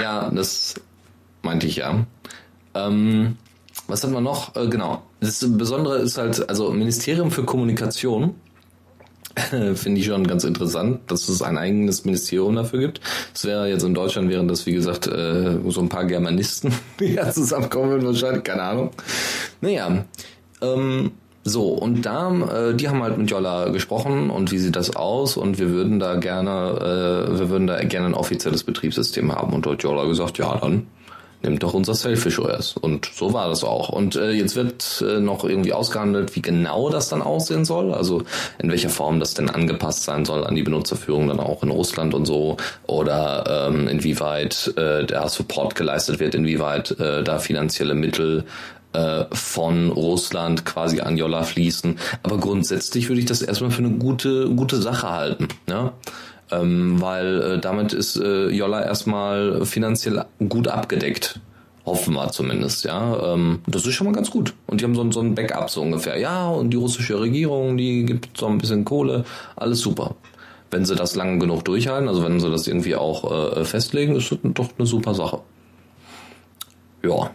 Speaker 2: Ja, das meinte ich ja. Ähm, was hat man noch? Äh, genau. Das Besondere ist halt, also Ministerium für Kommunikation Finde ich schon ganz interessant, dass es ein eigenes Ministerium dafür gibt. Es wäre jetzt in Deutschland, wären das, wie gesagt, äh, so ein paar Germanisten, die ja zusammenkommen würden, wahrscheinlich, keine Ahnung. Naja, ähm, so, und da, äh, die haben halt mit Jolla gesprochen und wie sieht das aus und wir würden da gerne, äh, wir würden da gerne ein offizielles Betriebssystem haben und dort Jolla gesagt, ja, dann nimmt doch unser Selfish OS. Und so war das auch. Und äh, jetzt wird äh, noch irgendwie ausgehandelt, wie genau das dann aussehen soll. Also in welcher Form das denn angepasst sein soll an die Benutzerführung dann auch in Russland und so. Oder ähm, inwieweit äh, der Support geleistet wird, inwieweit äh, da finanzielle Mittel äh, von Russland quasi an Jolla fließen. Aber grundsätzlich würde ich das erstmal für eine gute, gute Sache halten. Ja? Ähm, weil äh, damit ist äh, Jolla erstmal finanziell gut abgedeckt. Hoffen wir zumindest, ja. Ähm, das ist schon mal ganz gut. Und die haben so, so ein Backup so ungefähr. Ja, und die russische Regierung, die gibt so ein bisschen Kohle, alles super. Wenn sie das lang genug durchhalten, also wenn sie das irgendwie auch äh, festlegen, ist das doch eine super Sache. Ja.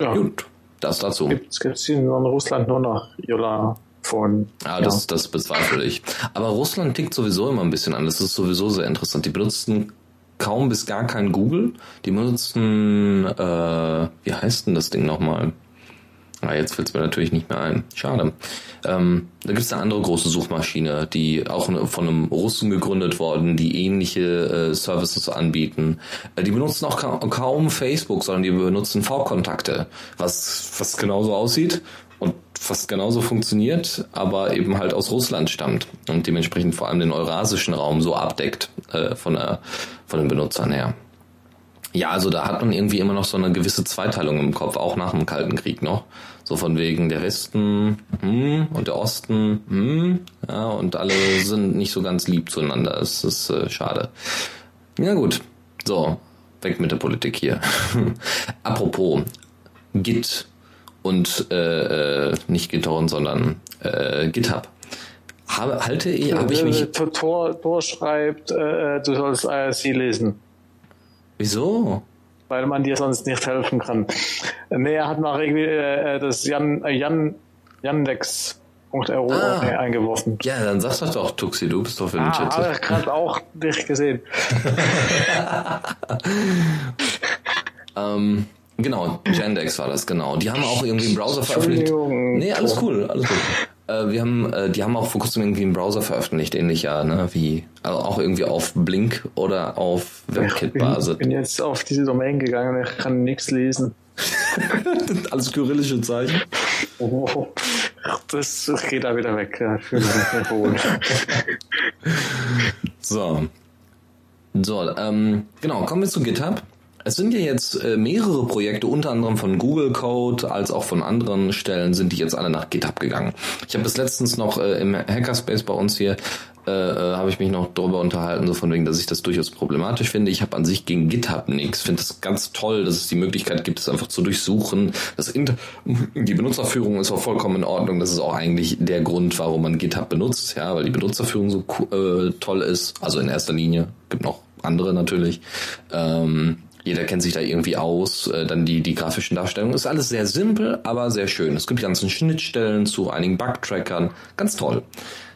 Speaker 2: ja. Gut, das dazu.
Speaker 3: Gibt es in Russland nur noch Jolla von.
Speaker 2: Ah, ja, das, das bezweifle ich. Aber Russland tickt sowieso immer ein bisschen an. Das ist sowieso sehr interessant. Die benutzen kaum bis gar kein Google. Die benutzen, äh, wie heißt denn das Ding nochmal? Ah, jetzt fällt es mir natürlich nicht mehr ein. Schade. Ähm, da gibt es eine andere große Suchmaschine, die auch von einem Russen gegründet worden, die ähnliche äh, Services anbieten. Äh, die benutzen auch ka kaum Facebook, sondern die benutzen V-Kontakte, was, was genauso aussieht und fast genauso funktioniert, aber eben halt aus Russland stammt und dementsprechend vor allem den eurasischen Raum so abdeckt äh, von, der, von den Benutzern her. Ja, also da hat man irgendwie immer noch so eine gewisse Zweiteilung im Kopf, auch nach dem Kalten Krieg noch. So von wegen der Westen hm, und der Osten hm, ja, und alle sind nicht so ganz lieb zueinander. Es ist äh, schade. Ja gut, so, weg mit der Politik hier. Apropos, Git und äh, äh, nicht GitHub, sondern äh, GitHub. Habe, halte ich, habe ich mich.
Speaker 3: Tor, Tor schreibt, äh, äh du sollst IRC lesen.
Speaker 2: Wieso?
Speaker 3: Weil man dir sonst nicht helfen kann. Nee, er hat mal irgendwie äh, das Jan, äh, Jan, Yandex.ro ah, eingeworfen.
Speaker 2: Ja, dann sagst du doch, Tuxi, du bist doch für den ah, Chat.
Speaker 3: Habe ich gerade auch nicht gesehen.
Speaker 2: ähm, Genau, Gendex war das, genau. Die haben auch irgendwie einen Browser veröffentlicht. Nee, alles cool, alles cool. Äh, wir haben, äh, die haben auch vor kurzem irgendwie einen Browser veröffentlicht, ähnlich ja, ne, wie, also auch irgendwie auf Blink oder auf WebKit-Basis.
Speaker 3: Ich bin jetzt auf diese Domain gegangen, ich kann nichts lesen.
Speaker 2: alles kyrillische Zeichen.
Speaker 3: Oh, das geht da wieder weg. Ja,
Speaker 2: so. So, ähm, genau, kommen wir zu GitHub. Es sind ja jetzt äh, mehrere Projekte, unter anderem von Google Code als auch von anderen Stellen, sind die jetzt alle nach GitHub gegangen. Ich habe bis letztens noch äh, im Hackerspace bei uns hier äh, äh, habe ich mich noch darüber unterhalten, so von wegen, dass ich das durchaus problematisch finde. Ich habe an sich gegen GitHub nichts. Finde es ganz toll, dass es die Möglichkeit gibt, es einfach zu durchsuchen. Das Inter die Benutzerführung ist auch vollkommen in Ordnung. Das ist auch eigentlich der Grund, warum man GitHub benutzt, ja, weil die Benutzerführung so äh, toll ist. Also in erster Linie gibt noch andere natürlich. Ähm, jeder kennt sich da irgendwie aus. Äh, dann die, die grafischen Darstellungen. Ist alles sehr simpel, aber sehr schön. Es gibt die ganzen Schnittstellen zu einigen Bug-Trackern. Ganz toll.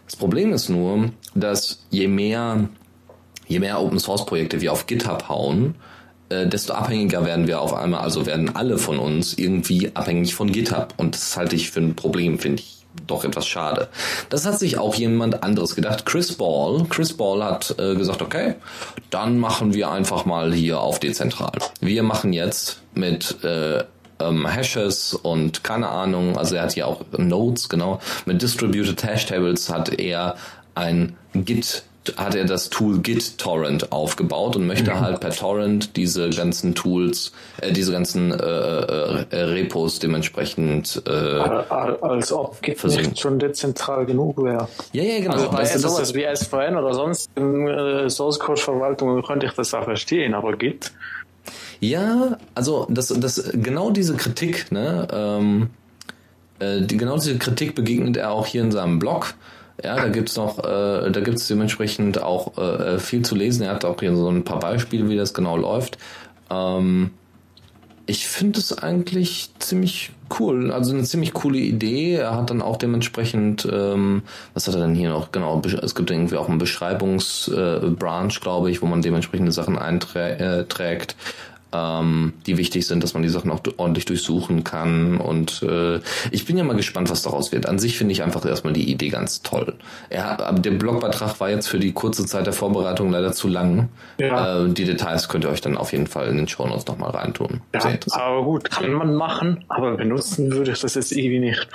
Speaker 2: Das Problem ist nur, dass je mehr, je mehr Open Source Projekte wir auf GitHub hauen, äh, desto abhängiger werden wir auf einmal, also werden alle von uns irgendwie abhängig von GitHub. Und das halte ich für ein Problem, finde ich doch etwas schade. Das hat sich auch jemand anderes gedacht. Chris Ball. Chris Ball hat äh, gesagt, okay, dann machen wir einfach mal hier auf dezentral. Wir machen jetzt mit äh, ähm, Hashes und keine Ahnung, also er hat hier auch Nodes, genau. Mit Distributed Hash Tables hat er ein Git hat er das Tool Git Torrent aufgebaut und möchte mhm. halt per Torrent diese ganzen Tools, äh, diese ganzen äh, äh, äh Repos dementsprechend äh,
Speaker 3: als ob Git versuchen. nicht schon dezentral genug wäre.
Speaker 2: Ja, ja, genau. Also
Speaker 3: bei das, sowas das, wie SVN oder sonst in äh, Source Code Verwaltung könnte ich das auch verstehen, aber Git
Speaker 2: ja, also das, das genau diese Kritik, ne, ähm, äh, die, genau diese Kritik begegnet er auch hier in seinem Blog. Ja, da gibt's noch, äh, da gibt's dementsprechend auch äh, viel zu lesen. Er hat auch hier so ein paar Beispiele, wie das genau läuft. Ähm, ich finde es eigentlich ziemlich cool, also eine ziemlich coole Idee. Er hat dann auch dementsprechend, ähm, was hat er denn hier noch? Genau, es gibt irgendwie auch einen Beschreibungsbranch, äh, glaube ich, wo man dementsprechende Sachen einträgt. Äh, ähm, die wichtig sind, dass man die Sachen auch ordentlich durchsuchen kann. Und äh, ich bin ja mal gespannt, was daraus wird. An sich finde ich einfach erstmal die Idee ganz toll. Er, der Blogbeitrag war jetzt für die kurze Zeit der Vorbereitung leider zu lang. Ja. Äh, die Details könnt ihr euch dann auf jeden Fall in den Show Notes nochmal reintun.
Speaker 3: Ja, aber gut, kann man machen, aber benutzen würde ich das jetzt irgendwie nicht.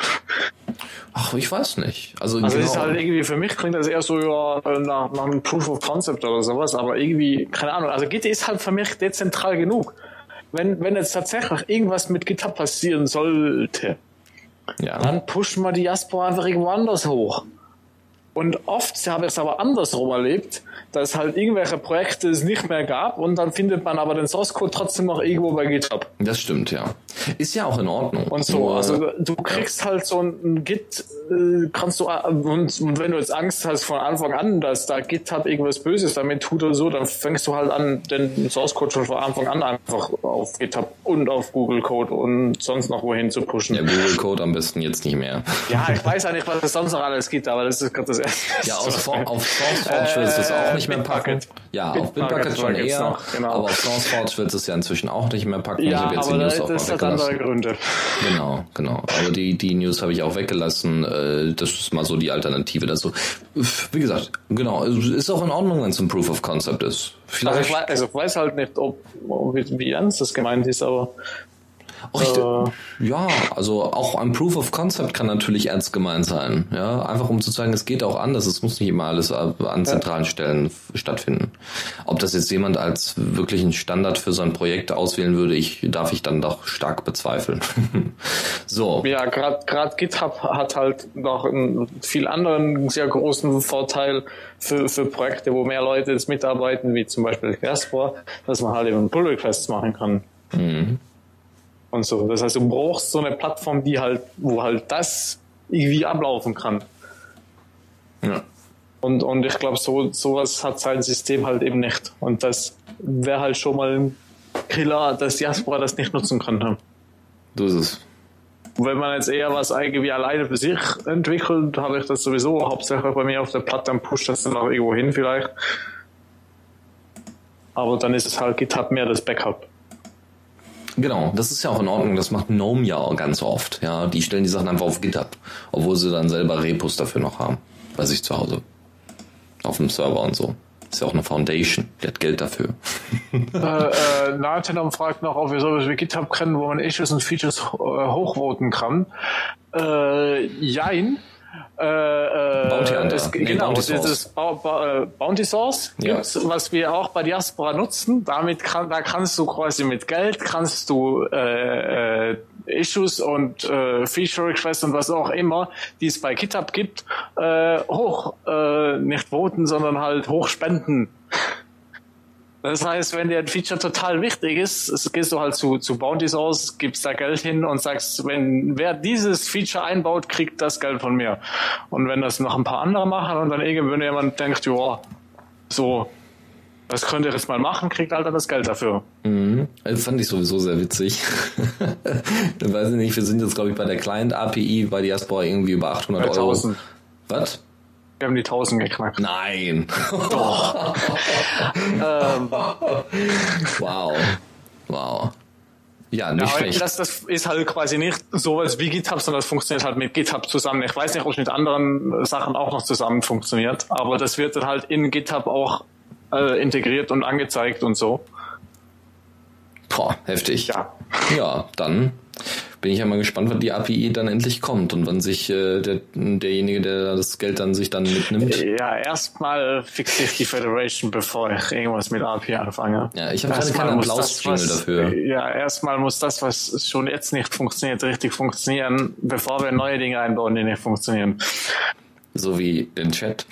Speaker 2: Ach, ich weiß nicht. Also,
Speaker 3: also genau. ist halt irgendwie, für mich klingt das eher so ja, nach, nach einem Proof of Concept oder sowas, aber irgendwie, keine Ahnung, also Git ist halt für mich dezentral genug. Wenn, wenn jetzt tatsächlich irgendwas mit GitHub passieren sollte, ja. dann pushen wir die Jasper einfach irgendwo anders hoch. Und oft habe ich es aber andersrum erlebt, dass halt irgendwelche Projekte es nicht mehr gab und dann findet man aber den Source Code trotzdem noch irgendwo bei GitHub.
Speaker 2: Das stimmt, ja. Ist ja auch in Ordnung.
Speaker 3: Und so, Nur, also du kriegst ja. halt so ein Git, äh, kannst du, und, und, wenn du jetzt Angst hast von Anfang an, dass da GitHub irgendwas Böses damit tut oder so, dann fängst du halt an, den Source Code schon von Anfang an einfach auf GitHub und auf Google Code und sonst noch wohin zu pushen.
Speaker 2: Ja, Google Code am besten jetzt nicht mehr.
Speaker 3: Ja, ich weiß ja nicht, was es sonst noch alles gibt, aber das ist gerade das erste.
Speaker 2: Ja, auf, auf SourceForge willst du es auch nicht mehr packen. Ja, auf Bitbucket schon eher, noch, genau. aber auf SourceForge du es ja inzwischen auch nicht mehr packen.
Speaker 3: Ja, ich habe jetzt aber die News das, das hat andere Gründe.
Speaker 2: Genau, genau. Aber die, die News habe ich auch weggelassen. Äh, das ist mal so die Alternative dazu. Wie gesagt, genau, ist auch in Ordnung, wenn es ein Proof of Concept ist.
Speaker 3: Vielleicht also ich weiß, also ich weiß halt nicht, ob, wie ernst das gemeint ist, aber
Speaker 2: Oh, äh, ja, also auch ein Proof of Concept kann natürlich ernst gemeint sein. Ja, einfach um zu zeigen, es geht auch anders. Es muss nicht immer alles an zentralen Stellen stattfinden. Ob das jetzt jemand als wirklichen Standard für sein Projekt auswählen würde, ich darf ich dann doch stark bezweifeln. so.
Speaker 3: Ja, gerade gerade GitHub hat halt noch einen viel anderen sehr großen Vorteil für, für Projekte, wo mehr Leute jetzt mitarbeiten, wie zum Beispiel Jasper, dass man halt eben Pull Requests machen kann. Mhm und so. Das heißt, du brauchst so eine Plattform, die halt, wo halt das irgendwie ablaufen kann. Ja. Und, und ich glaube, so, sowas hat sein System halt eben nicht. Und das wäre halt schon mal ein Killer, dass Diaspora das nicht nutzen könnte.
Speaker 2: Du ist es.
Speaker 3: Wenn man jetzt eher was irgendwie alleine für sich entwickelt, habe ich das sowieso hauptsächlich bei mir auf der Platte, dann pusht das dann auch irgendwo hin vielleicht. Aber dann ist es halt GitHub mehr das Backup.
Speaker 2: Genau, das ist ja auch in Ordnung. Das macht GNOME ja auch ganz oft. Ja, die stellen die Sachen einfach auf GitHub, obwohl sie dann selber Repos dafür noch haben, bei sich zu Hause. Auf dem Server und so. Ist ja auch eine Foundation, die hat Geld dafür.
Speaker 3: äh, äh, Natenom fragt noch, ob wir sowas wie GitHub kennen, wo man Issues und Features äh, hochvoten kann. Äh, jein.
Speaker 2: Äh, äh, Bounty Hunter.
Speaker 3: es,
Speaker 2: Nee,
Speaker 3: genau,
Speaker 2: Bounty Source.
Speaker 3: dieses Bau- Bau- äh, Bounty Source,
Speaker 2: Ja.
Speaker 3: gibt's, was wir auch bei Diaspora nutzen. Damit kann, da kannst du quasi mit Geld, kannst du äh, äh, Issues und äh, Feature Requests und was auch immer, die es bei GitHub gibt, äh, hoch, äh, nicht voten, sondern halt hoch spenden. Das heißt, wenn dir ein Feature total wichtig ist, gehst du halt zu, zu Bounty Source, gibst da Geld hin und sagst, wenn wer dieses Feature einbaut, kriegt das Geld von mir. Und wenn das noch ein paar andere machen und dann irgendwann jemand denkt, ja, so, das könnt ihr jetzt mal machen, kriegt halt dann das Geld dafür.
Speaker 2: Mhm. Das fand ich sowieso sehr witzig. ich weiß ich nicht, wir sind jetzt, glaube ich, bei der Client-API bei Diaspora irgendwie über 800
Speaker 3: Bei
Speaker 2: Euro.
Speaker 3: 1000.
Speaker 2: Was?
Speaker 3: Wir haben die 1000 geknackt.
Speaker 2: Nein.
Speaker 3: Ähm,
Speaker 2: wow. Wow. Ja, nicht
Speaker 3: Ja,
Speaker 2: schlecht.
Speaker 3: das, das ist halt quasi nicht sowas wie GitHub, sondern das funktioniert halt mit GitHub zusammen. Ich weiß nicht, ob es mit anderen Sachen auch noch zusammen funktioniert, aber das wird dann halt in GitHub auch äh, integriert und angezeigt und so.
Speaker 2: Boah, heftig.
Speaker 3: Ja.
Speaker 2: Ja, dann bin ich ja mal gespannt, wann die API dann endlich kommt und wann sich äh, der, derjenige, der das Geld dann sich dann mitnimmt.
Speaker 3: Ja, erstmal fixe ich die Federation, bevor ich irgendwas mit API anfange.
Speaker 2: Ja, ich habe gerade keinen
Speaker 3: muss das, was-
Speaker 2: dafür.
Speaker 3: Ja, erstmal muss das, was schon jetzt nicht funktioniert, richtig funktionieren, bevor wir neue Dinge einbauen, die nicht funktionieren.
Speaker 2: So wie den Chat.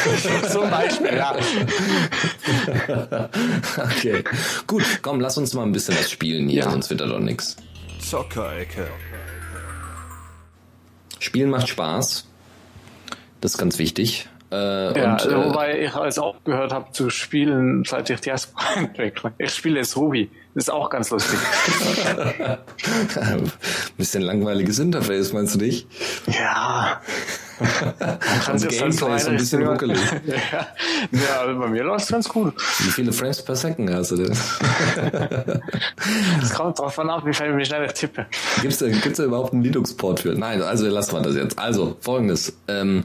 Speaker 3: Zum Beispiel, ja.
Speaker 2: okay. Gut, komm, lass uns mal ein bisschen was spielen hier,
Speaker 3: Ja.
Speaker 2: sonst wird da doch nix.
Speaker 1: Zockerecke.
Speaker 2: Spielen macht Spaß. Das ist ganz wichtig. Äh,
Speaker 3: Ja,
Speaker 2: und,
Speaker 3: also,
Speaker 2: äh,
Speaker 3: wobei ich also aufgehört habe zu spielen, seit ich Diaspora entwickle. Ich spiele jetzt Ruby. Das ist auch ganz lustig.
Speaker 2: ein bisschen langweiliges Interface, meinst du nicht?
Speaker 3: ja.
Speaker 2: Und Gameplay ist ein bisschen ruckelig.
Speaker 3: ja, ja also bei mir läuft es ganz gut.
Speaker 2: Wie viele Frames per Second hast du denn?
Speaker 3: Es kommt drauf an, wie schnell, wie schnell ich tippe.
Speaker 2: Gibt's da, gibt's da überhaupt einen Linux-Port für? Nein, also lassen wir das jetzt. Also, folgendes. Ähm,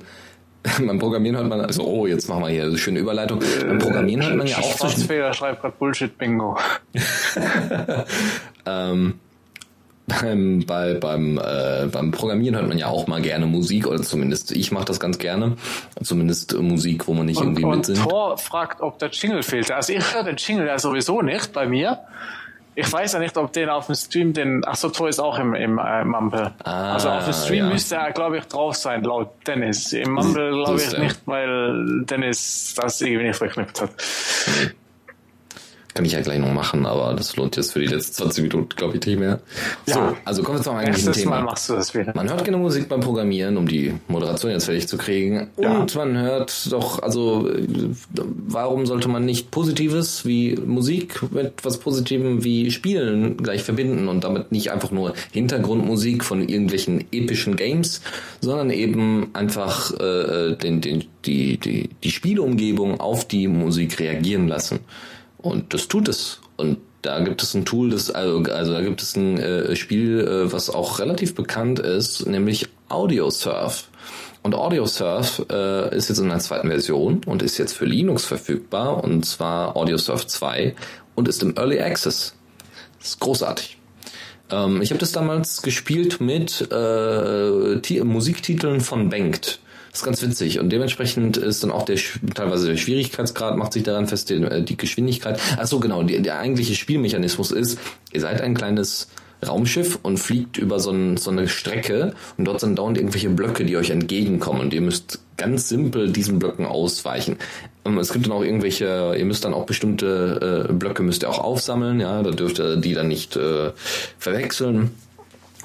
Speaker 2: beim Programmieren hört man, also, oh, jetzt machen wir hier eine schöne Überleitung. Beim Programmieren hört man ja auch zwischen,
Speaker 3: Schwarzfeder schreibt gerade Bullshit-Bingo.
Speaker 2: ähm, beim, bei, beim, äh, beim Programmieren hört man ja auch mal gerne Musik, oder zumindest ich mache das ganz gerne. Zumindest äh, Musik, wo man nicht
Speaker 3: Und,
Speaker 2: irgendwie mit
Speaker 3: und
Speaker 2: sind.
Speaker 3: Thor fragt, ob der Jingle fehlt. Also ich höre den Jingle ja sowieso nicht bei mir. Ich weiß ja nicht, ob den auf dem Stream, den, ach so, Thor ist auch im, im äh, Mumble.
Speaker 2: Ah,
Speaker 3: also auf dem Stream
Speaker 2: ja.
Speaker 3: müsste er, glaube ich, drauf sein, laut Dennis. Im Mumble glaube ich nicht, weil Dennis das irgendwie nicht verknüpft hat.
Speaker 2: Kann ich ja gleich noch machen, aber das lohnt jetzt für die letzten 20 Minuten, glaube ich, nicht mehr. So,
Speaker 3: Ja.
Speaker 2: also kommen wir zum eigentlichen
Speaker 3: Nächstes Mal
Speaker 2: Thema.
Speaker 3: machst du das wieder.
Speaker 2: Man hört gerne Musik beim Programmieren, um die Moderation jetzt fertig zu kriegen. Und man hört doch, also, warum sollte man nicht Positives wie Musik mit was Positivem wie Spielen gleich verbinden und damit nicht einfach nur Hintergrundmusik von irgendwelchen epischen Games, sondern eben einfach äh, den, den, die, die, die Spieleumgebung auf die Musik reagieren lassen. Und das tut es. Und da gibt es ein Tool, das, also, also da gibt es ein äh, Spiel, äh, was auch relativ bekannt ist, nämlich AudioSurf. Und AudioSurf äh, ist jetzt in einer zweiten Version und ist jetzt für Linux verfügbar, und zwar AudioSurf 2 und ist im Early Access. Das ist großartig. Ähm, ich habe das damals gespielt mit äh, Ti- Musiktiteln von Banked. Das ist ganz witzig und dementsprechend ist dann auch der teilweise der Schwierigkeitsgrad macht sich daran fest, die, äh, die Geschwindigkeit. Ach so genau, die, der eigentliche Spielmechanismus ist, ihr seid ein kleines Raumschiff und fliegt über so, ein, so eine Strecke und dort sind dauernd irgendwelche Blöcke, die euch entgegenkommen und ihr müsst ganz simpel diesen Blöcken ausweichen. Ähm, Es gibt dann auch irgendwelche, ihr müsst dann auch bestimmte äh, Blöcke müsst ihr auch aufsammeln, ja, da dürft ihr die dann nicht äh, verwechseln.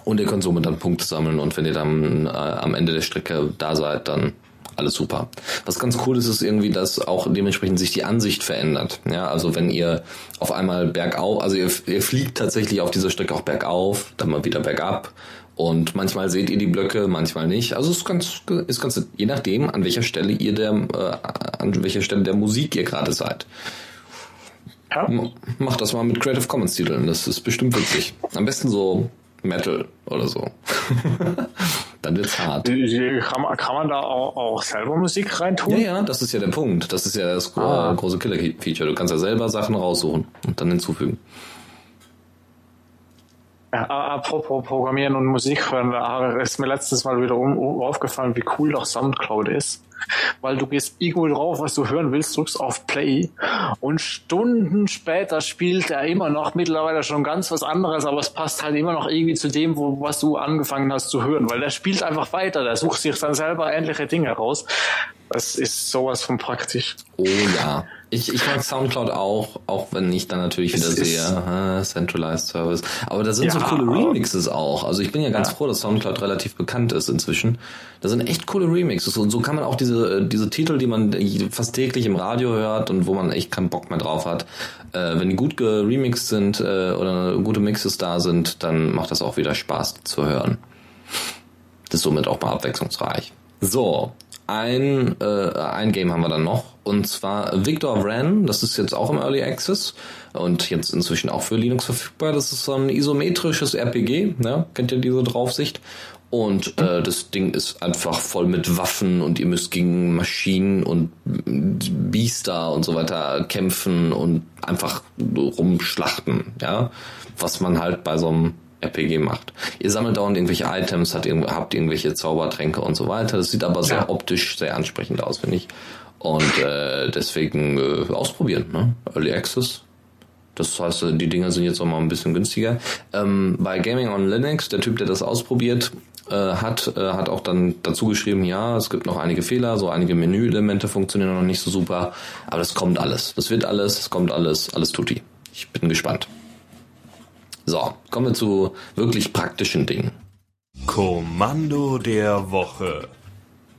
Speaker 2: Und ihr könnt somit dann Punkte sammeln und wenn ihr dann äh, am Ende der Strecke da seid, dann alles super. Was ganz cool ist, ist irgendwie, dass auch dementsprechend sich die Ansicht verändert. Ja, also wenn ihr auf einmal bergauf, also ihr, ihr fliegt tatsächlich auf dieser Strecke auch bergauf, dann mal wieder bergab. Und manchmal seht ihr die Blöcke, manchmal nicht. Also es ist ganz, ist ganz, je nachdem, an welcher Stelle ihr der, äh, an welcher Stelle der Musik ihr gerade seid.
Speaker 3: Ja.
Speaker 2: Macht das mal mit Creative Commons Titeln, das ist bestimmt witzig. Am besten so Metal oder so. Dann wird's hart.
Speaker 3: Kann man, kann man da auch, auch selber Musik reintun?
Speaker 2: Ja, ja, das ist ja der Punkt. Das ist ja das
Speaker 3: Ah.
Speaker 2: große Killer-Feature. Du kannst ja selber Sachen raussuchen und dann hinzufügen.
Speaker 3: Ja, apropos Programmieren und Musik hören, da ist mir letztes Mal wieder um, aufgefallen, wie cool doch Soundcloud ist. weil du gehst irgendwo drauf, was du hören willst, drückst auf Play und Stunden später spielt er immer noch mittlerweile schon ganz was anderes, aber es passt halt immer noch irgendwie zu dem, wo, was du angefangen hast zu hören, weil der spielt einfach weiter, der sucht sich dann selber ähnliche Dinge raus. Das ist sowas von praktisch.
Speaker 2: Oh ja. Ich, ich mag Soundcloud auch, auch wenn ich dann natürlich wieder sehe, äh, Centralized Service. Aber da sind ja, so coole Remixes auch. Also ich bin ja ganz ja. froh, dass Soundcloud relativ bekannt ist inzwischen. Da sind echt coole Remixes. Und so kann man auch diese, diese Titel, die man fast täglich im Radio hört und wo man echt keinen Bock mehr drauf hat, äh, wenn die gut geremixed sind äh, oder gute Mixes da sind, dann macht das auch wieder Spaß zu hören. Das ist somit auch mal abwechslungsreich. So, ein, äh, ein Game haben wir dann noch. Und zwar Victor Vran, das ist jetzt auch im Early Access und jetzt inzwischen auch für Linux verfügbar. Das ist so ein isometrisches RPG, ne? kennt ihr diese Draufsicht? Und äh, das Ding ist einfach voll mit Waffen und ihr müsst gegen Maschinen und Biester und so weiter kämpfen und einfach rumschlachten, ja. Was man halt bei so einem RPG macht. Ihr sammelt dauernd irgendwelche Items, habt, habt irgendwelche Zaubertränke und so weiter. Das sieht aber sehr ja. optisch sehr ansprechend aus, finde ich. Und äh, deswegen äh, ausprobieren, ne? Early Access. Das heißt, die Dinger sind jetzt auch mal ein bisschen günstiger. Ähm, bei Gaming on Linux, der Typ, der das ausprobiert, äh, hat, äh, hat auch dann dazu geschrieben, ja, es gibt noch einige Fehler, so einige Menüelemente funktionieren noch nicht so super, aber das kommt alles. Das wird alles, es kommt alles, alles tutti. Ich bin gespannt. So, kommen wir zu wirklich praktischen Dingen.
Speaker 1: Kommando der Woche.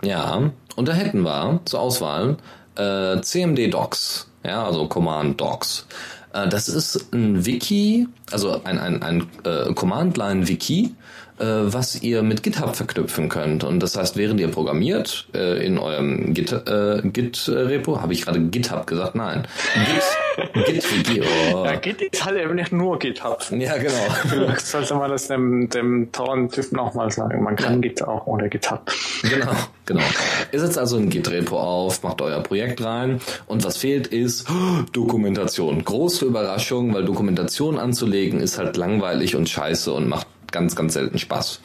Speaker 2: Ja, und da hätten wir zur Auswahl äh, CMD Docs, ja, also Command Docs. Äh, das ist ein Wiki, also ein, ein, ein äh, Command-Line-Wiki, äh, was ihr mit GitHub verknüpfen könnt. Und das heißt, während ihr programmiert äh, in eurem Git, äh, Git-Repo, habe ich gerade GitHub gesagt? Nein. Git,
Speaker 3: Git-Wiki. Oh. Ja, Git ist halt eben nicht nur GitHub.
Speaker 2: Ja, genau.
Speaker 3: Sollte man das dem, dem Torrent-Typen auch mal sagen. Man kann ja. Git auch ohne GitHub.
Speaker 2: Genau, genau. Ihr setzt also ein Git-Repo auf, macht euer Projekt rein und was fehlt ist Dokumentation. Große Überraschung, weil Dokumentation anzulegen ist halt langweilig und scheiße und macht ganz, ganz selten Spaß.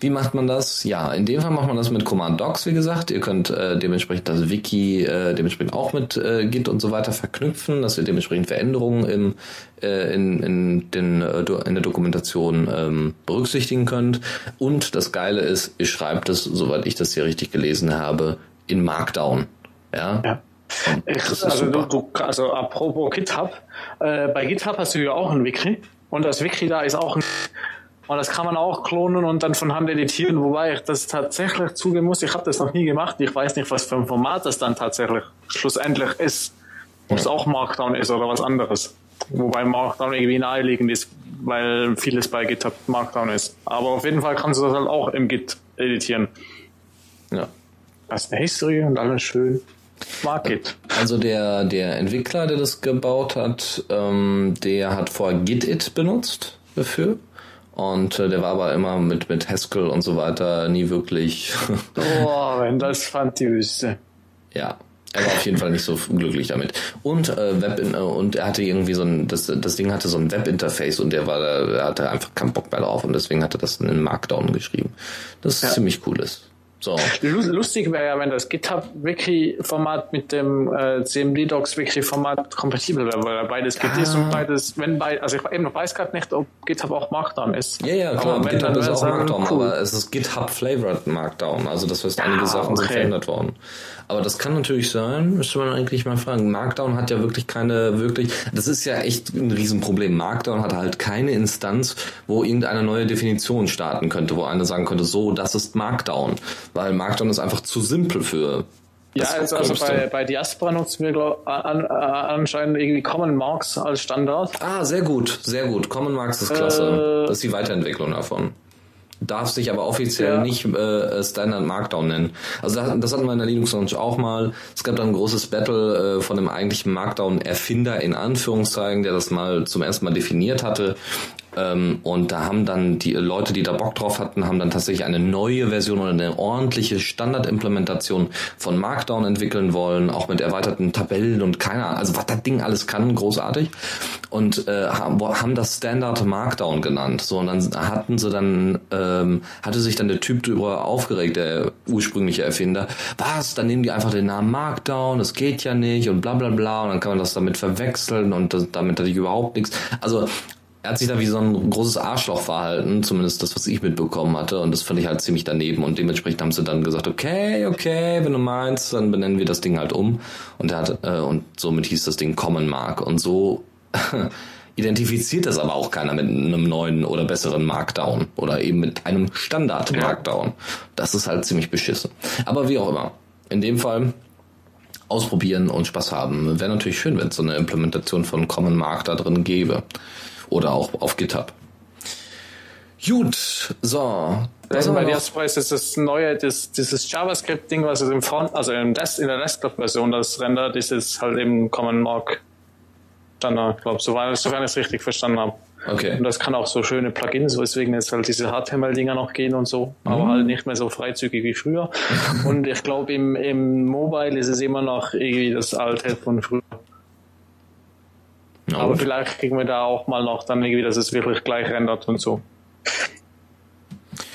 Speaker 2: Wie macht man das? Ja, in dem Fall macht man das mit Command Docs, wie gesagt. Ihr könnt äh, dementsprechend das Wiki äh, dementsprechend auch mit äh, Git und so weiter verknüpfen, dass ihr dementsprechend Veränderungen im, äh, in, in, den, äh, in der Dokumentation ähm, berücksichtigen könnt. Und das Geile ist, ihr schreibt es, soweit ich das hier richtig gelesen habe, in Markdown. Ja.
Speaker 3: ja. Ich, also, du, du, also apropos GitHub, äh, bei GitHub hast du ja auch ein Wiki und das Wiki da ist auch ein und das kann man auch klonen und dann von Hand editieren, wobei ich das tatsächlich zugeben muss, ich habe das noch nie gemacht. Ich weiß nicht, was für ein Format das dann tatsächlich schlussendlich ist. Ob es auch Markdown ist oder was anderes. Wobei Markdown irgendwie naheliegend ist, weil vieles bei GitHub Markdown ist. Aber auf jeden Fall kannst du das halt auch im Git editieren.
Speaker 2: Ja.
Speaker 3: Das ist eine History und alles schön. Mag Git.
Speaker 2: Also der, der Entwickler, der das gebaut hat, ähm, der hat vorher Git-It benutzt dafür. Und äh, der war aber immer mit, mit Haskell und so weiter nie wirklich.
Speaker 3: oh, wenn das fand die Wüste.
Speaker 2: Ja. Er war auf jeden Fall nicht so glücklich damit. Und äh, Web äh, und er hatte irgendwie so ein, das, das Ding hatte so ein Webinterface und der war er hatte einfach keinen Bock mehr drauf und deswegen hat er das in Markdown geschrieben. Das ja. ziemlich cool ist. So.
Speaker 3: Lustig wäre ja, wenn das GitHub-Wiki-Format mit dem äh, CMD-Docs-Wiki-Format kompatibel wäre, weil beides Git ah. ist und beides, wenn bei, also ich eben weiß gerade nicht, ob GitHub auch Markdown ist.
Speaker 2: Ja, ja, klar, aber GitHub ist auch Markdown, cool. aber es ist GitHub-Flavored Markdown, also das heißt, einige ah, Sachen okay. sind verändert worden. Aber das kann natürlich sein, müsste man eigentlich mal fragen. Markdown hat ja wirklich keine, wirklich, das ist ja echt ein Riesenproblem. Markdown hat halt keine Instanz, wo irgendeine neue Definition starten könnte, wo einer sagen könnte, so, das ist Markdown. Weil Markdown ist einfach zu simpel für
Speaker 3: ja, also, also bei, bei Diaspora nutzen wir glaub, an, anscheinend irgendwie Common Marks als Standard.
Speaker 2: Ah, sehr gut, sehr gut. Common Marks ist klasse. Äh, das ist die Weiterentwicklung davon darf sich aber offiziell ja. nicht äh, Standard Markdown nennen. Also das, das hatten wir in der Linux Launch auch mal. Es gab dann ein großes Battle äh, von dem eigentlichen Markdown-Erfinder in Anführungszeichen, der das mal zum ersten Mal definiert hatte. Ähm, und da haben dann die Leute, die da Bock drauf hatten, haben dann tatsächlich eine neue Version oder eine ordentliche Standardimplementation von Markdown entwickeln wollen, auch mit erweiterten Tabellen und keine Ahnung, also was das Ding alles kann, großartig. Und äh, haben das Standard Markdown genannt. So, und dann hatten sie dann, ähm, hatte sich dann der Typ darüber aufgeregt, der ursprüngliche Erfinder. Was? Dann nehmen die einfach den Namen Markdown, das geht ja nicht und bla bla bla. Und dann kann man das damit verwechseln und das, damit hatte ich überhaupt nichts. Also er hat sich da wie so ein großes Arschloch verhalten, zumindest das, was ich mitbekommen hatte. Und das fand ich halt ziemlich daneben. Und dementsprechend haben sie dann gesagt, okay, okay, wenn du meinst, dann benennen wir das Ding halt um. Und er hat, äh, und somit hieß das Ding Common Mark. Und so identifiziert das aber auch keiner mit einem neuen oder besseren Markdown oder eben mit einem Standard Markdown. Das ist halt ziemlich beschissen. Aber wie auch immer. In dem Fall ausprobieren und Spaß haben. Wäre natürlich schön, wenn es so eine Implementation von Common Mark da drin gäbe. Oder auch auf GitHub. Gut, so.
Speaker 3: Was bei Jaspreis ist das neue, das, dieses JavaScript-Ding, was es im Front, also im Des, in der Desktop-Version das rendert, ist es halt eben Common Mark Standard, glaube ich, soweit, sofern ich es richtig verstanden habe.
Speaker 2: Okay.
Speaker 3: Und das kann auch so schöne Plugins, weswegen jetzt halt diese HTML-Dinger noch gehen und so, mhm. aber halt nicht mehr so freizügig wie früher. und ich glaube, im, im Mobile ist es immer noch irgendwie das alte von früher. Ja, aber vielleicht kriegen wir da auch mal noch dann irgendwie, dass es wirklich gleich rendert und so.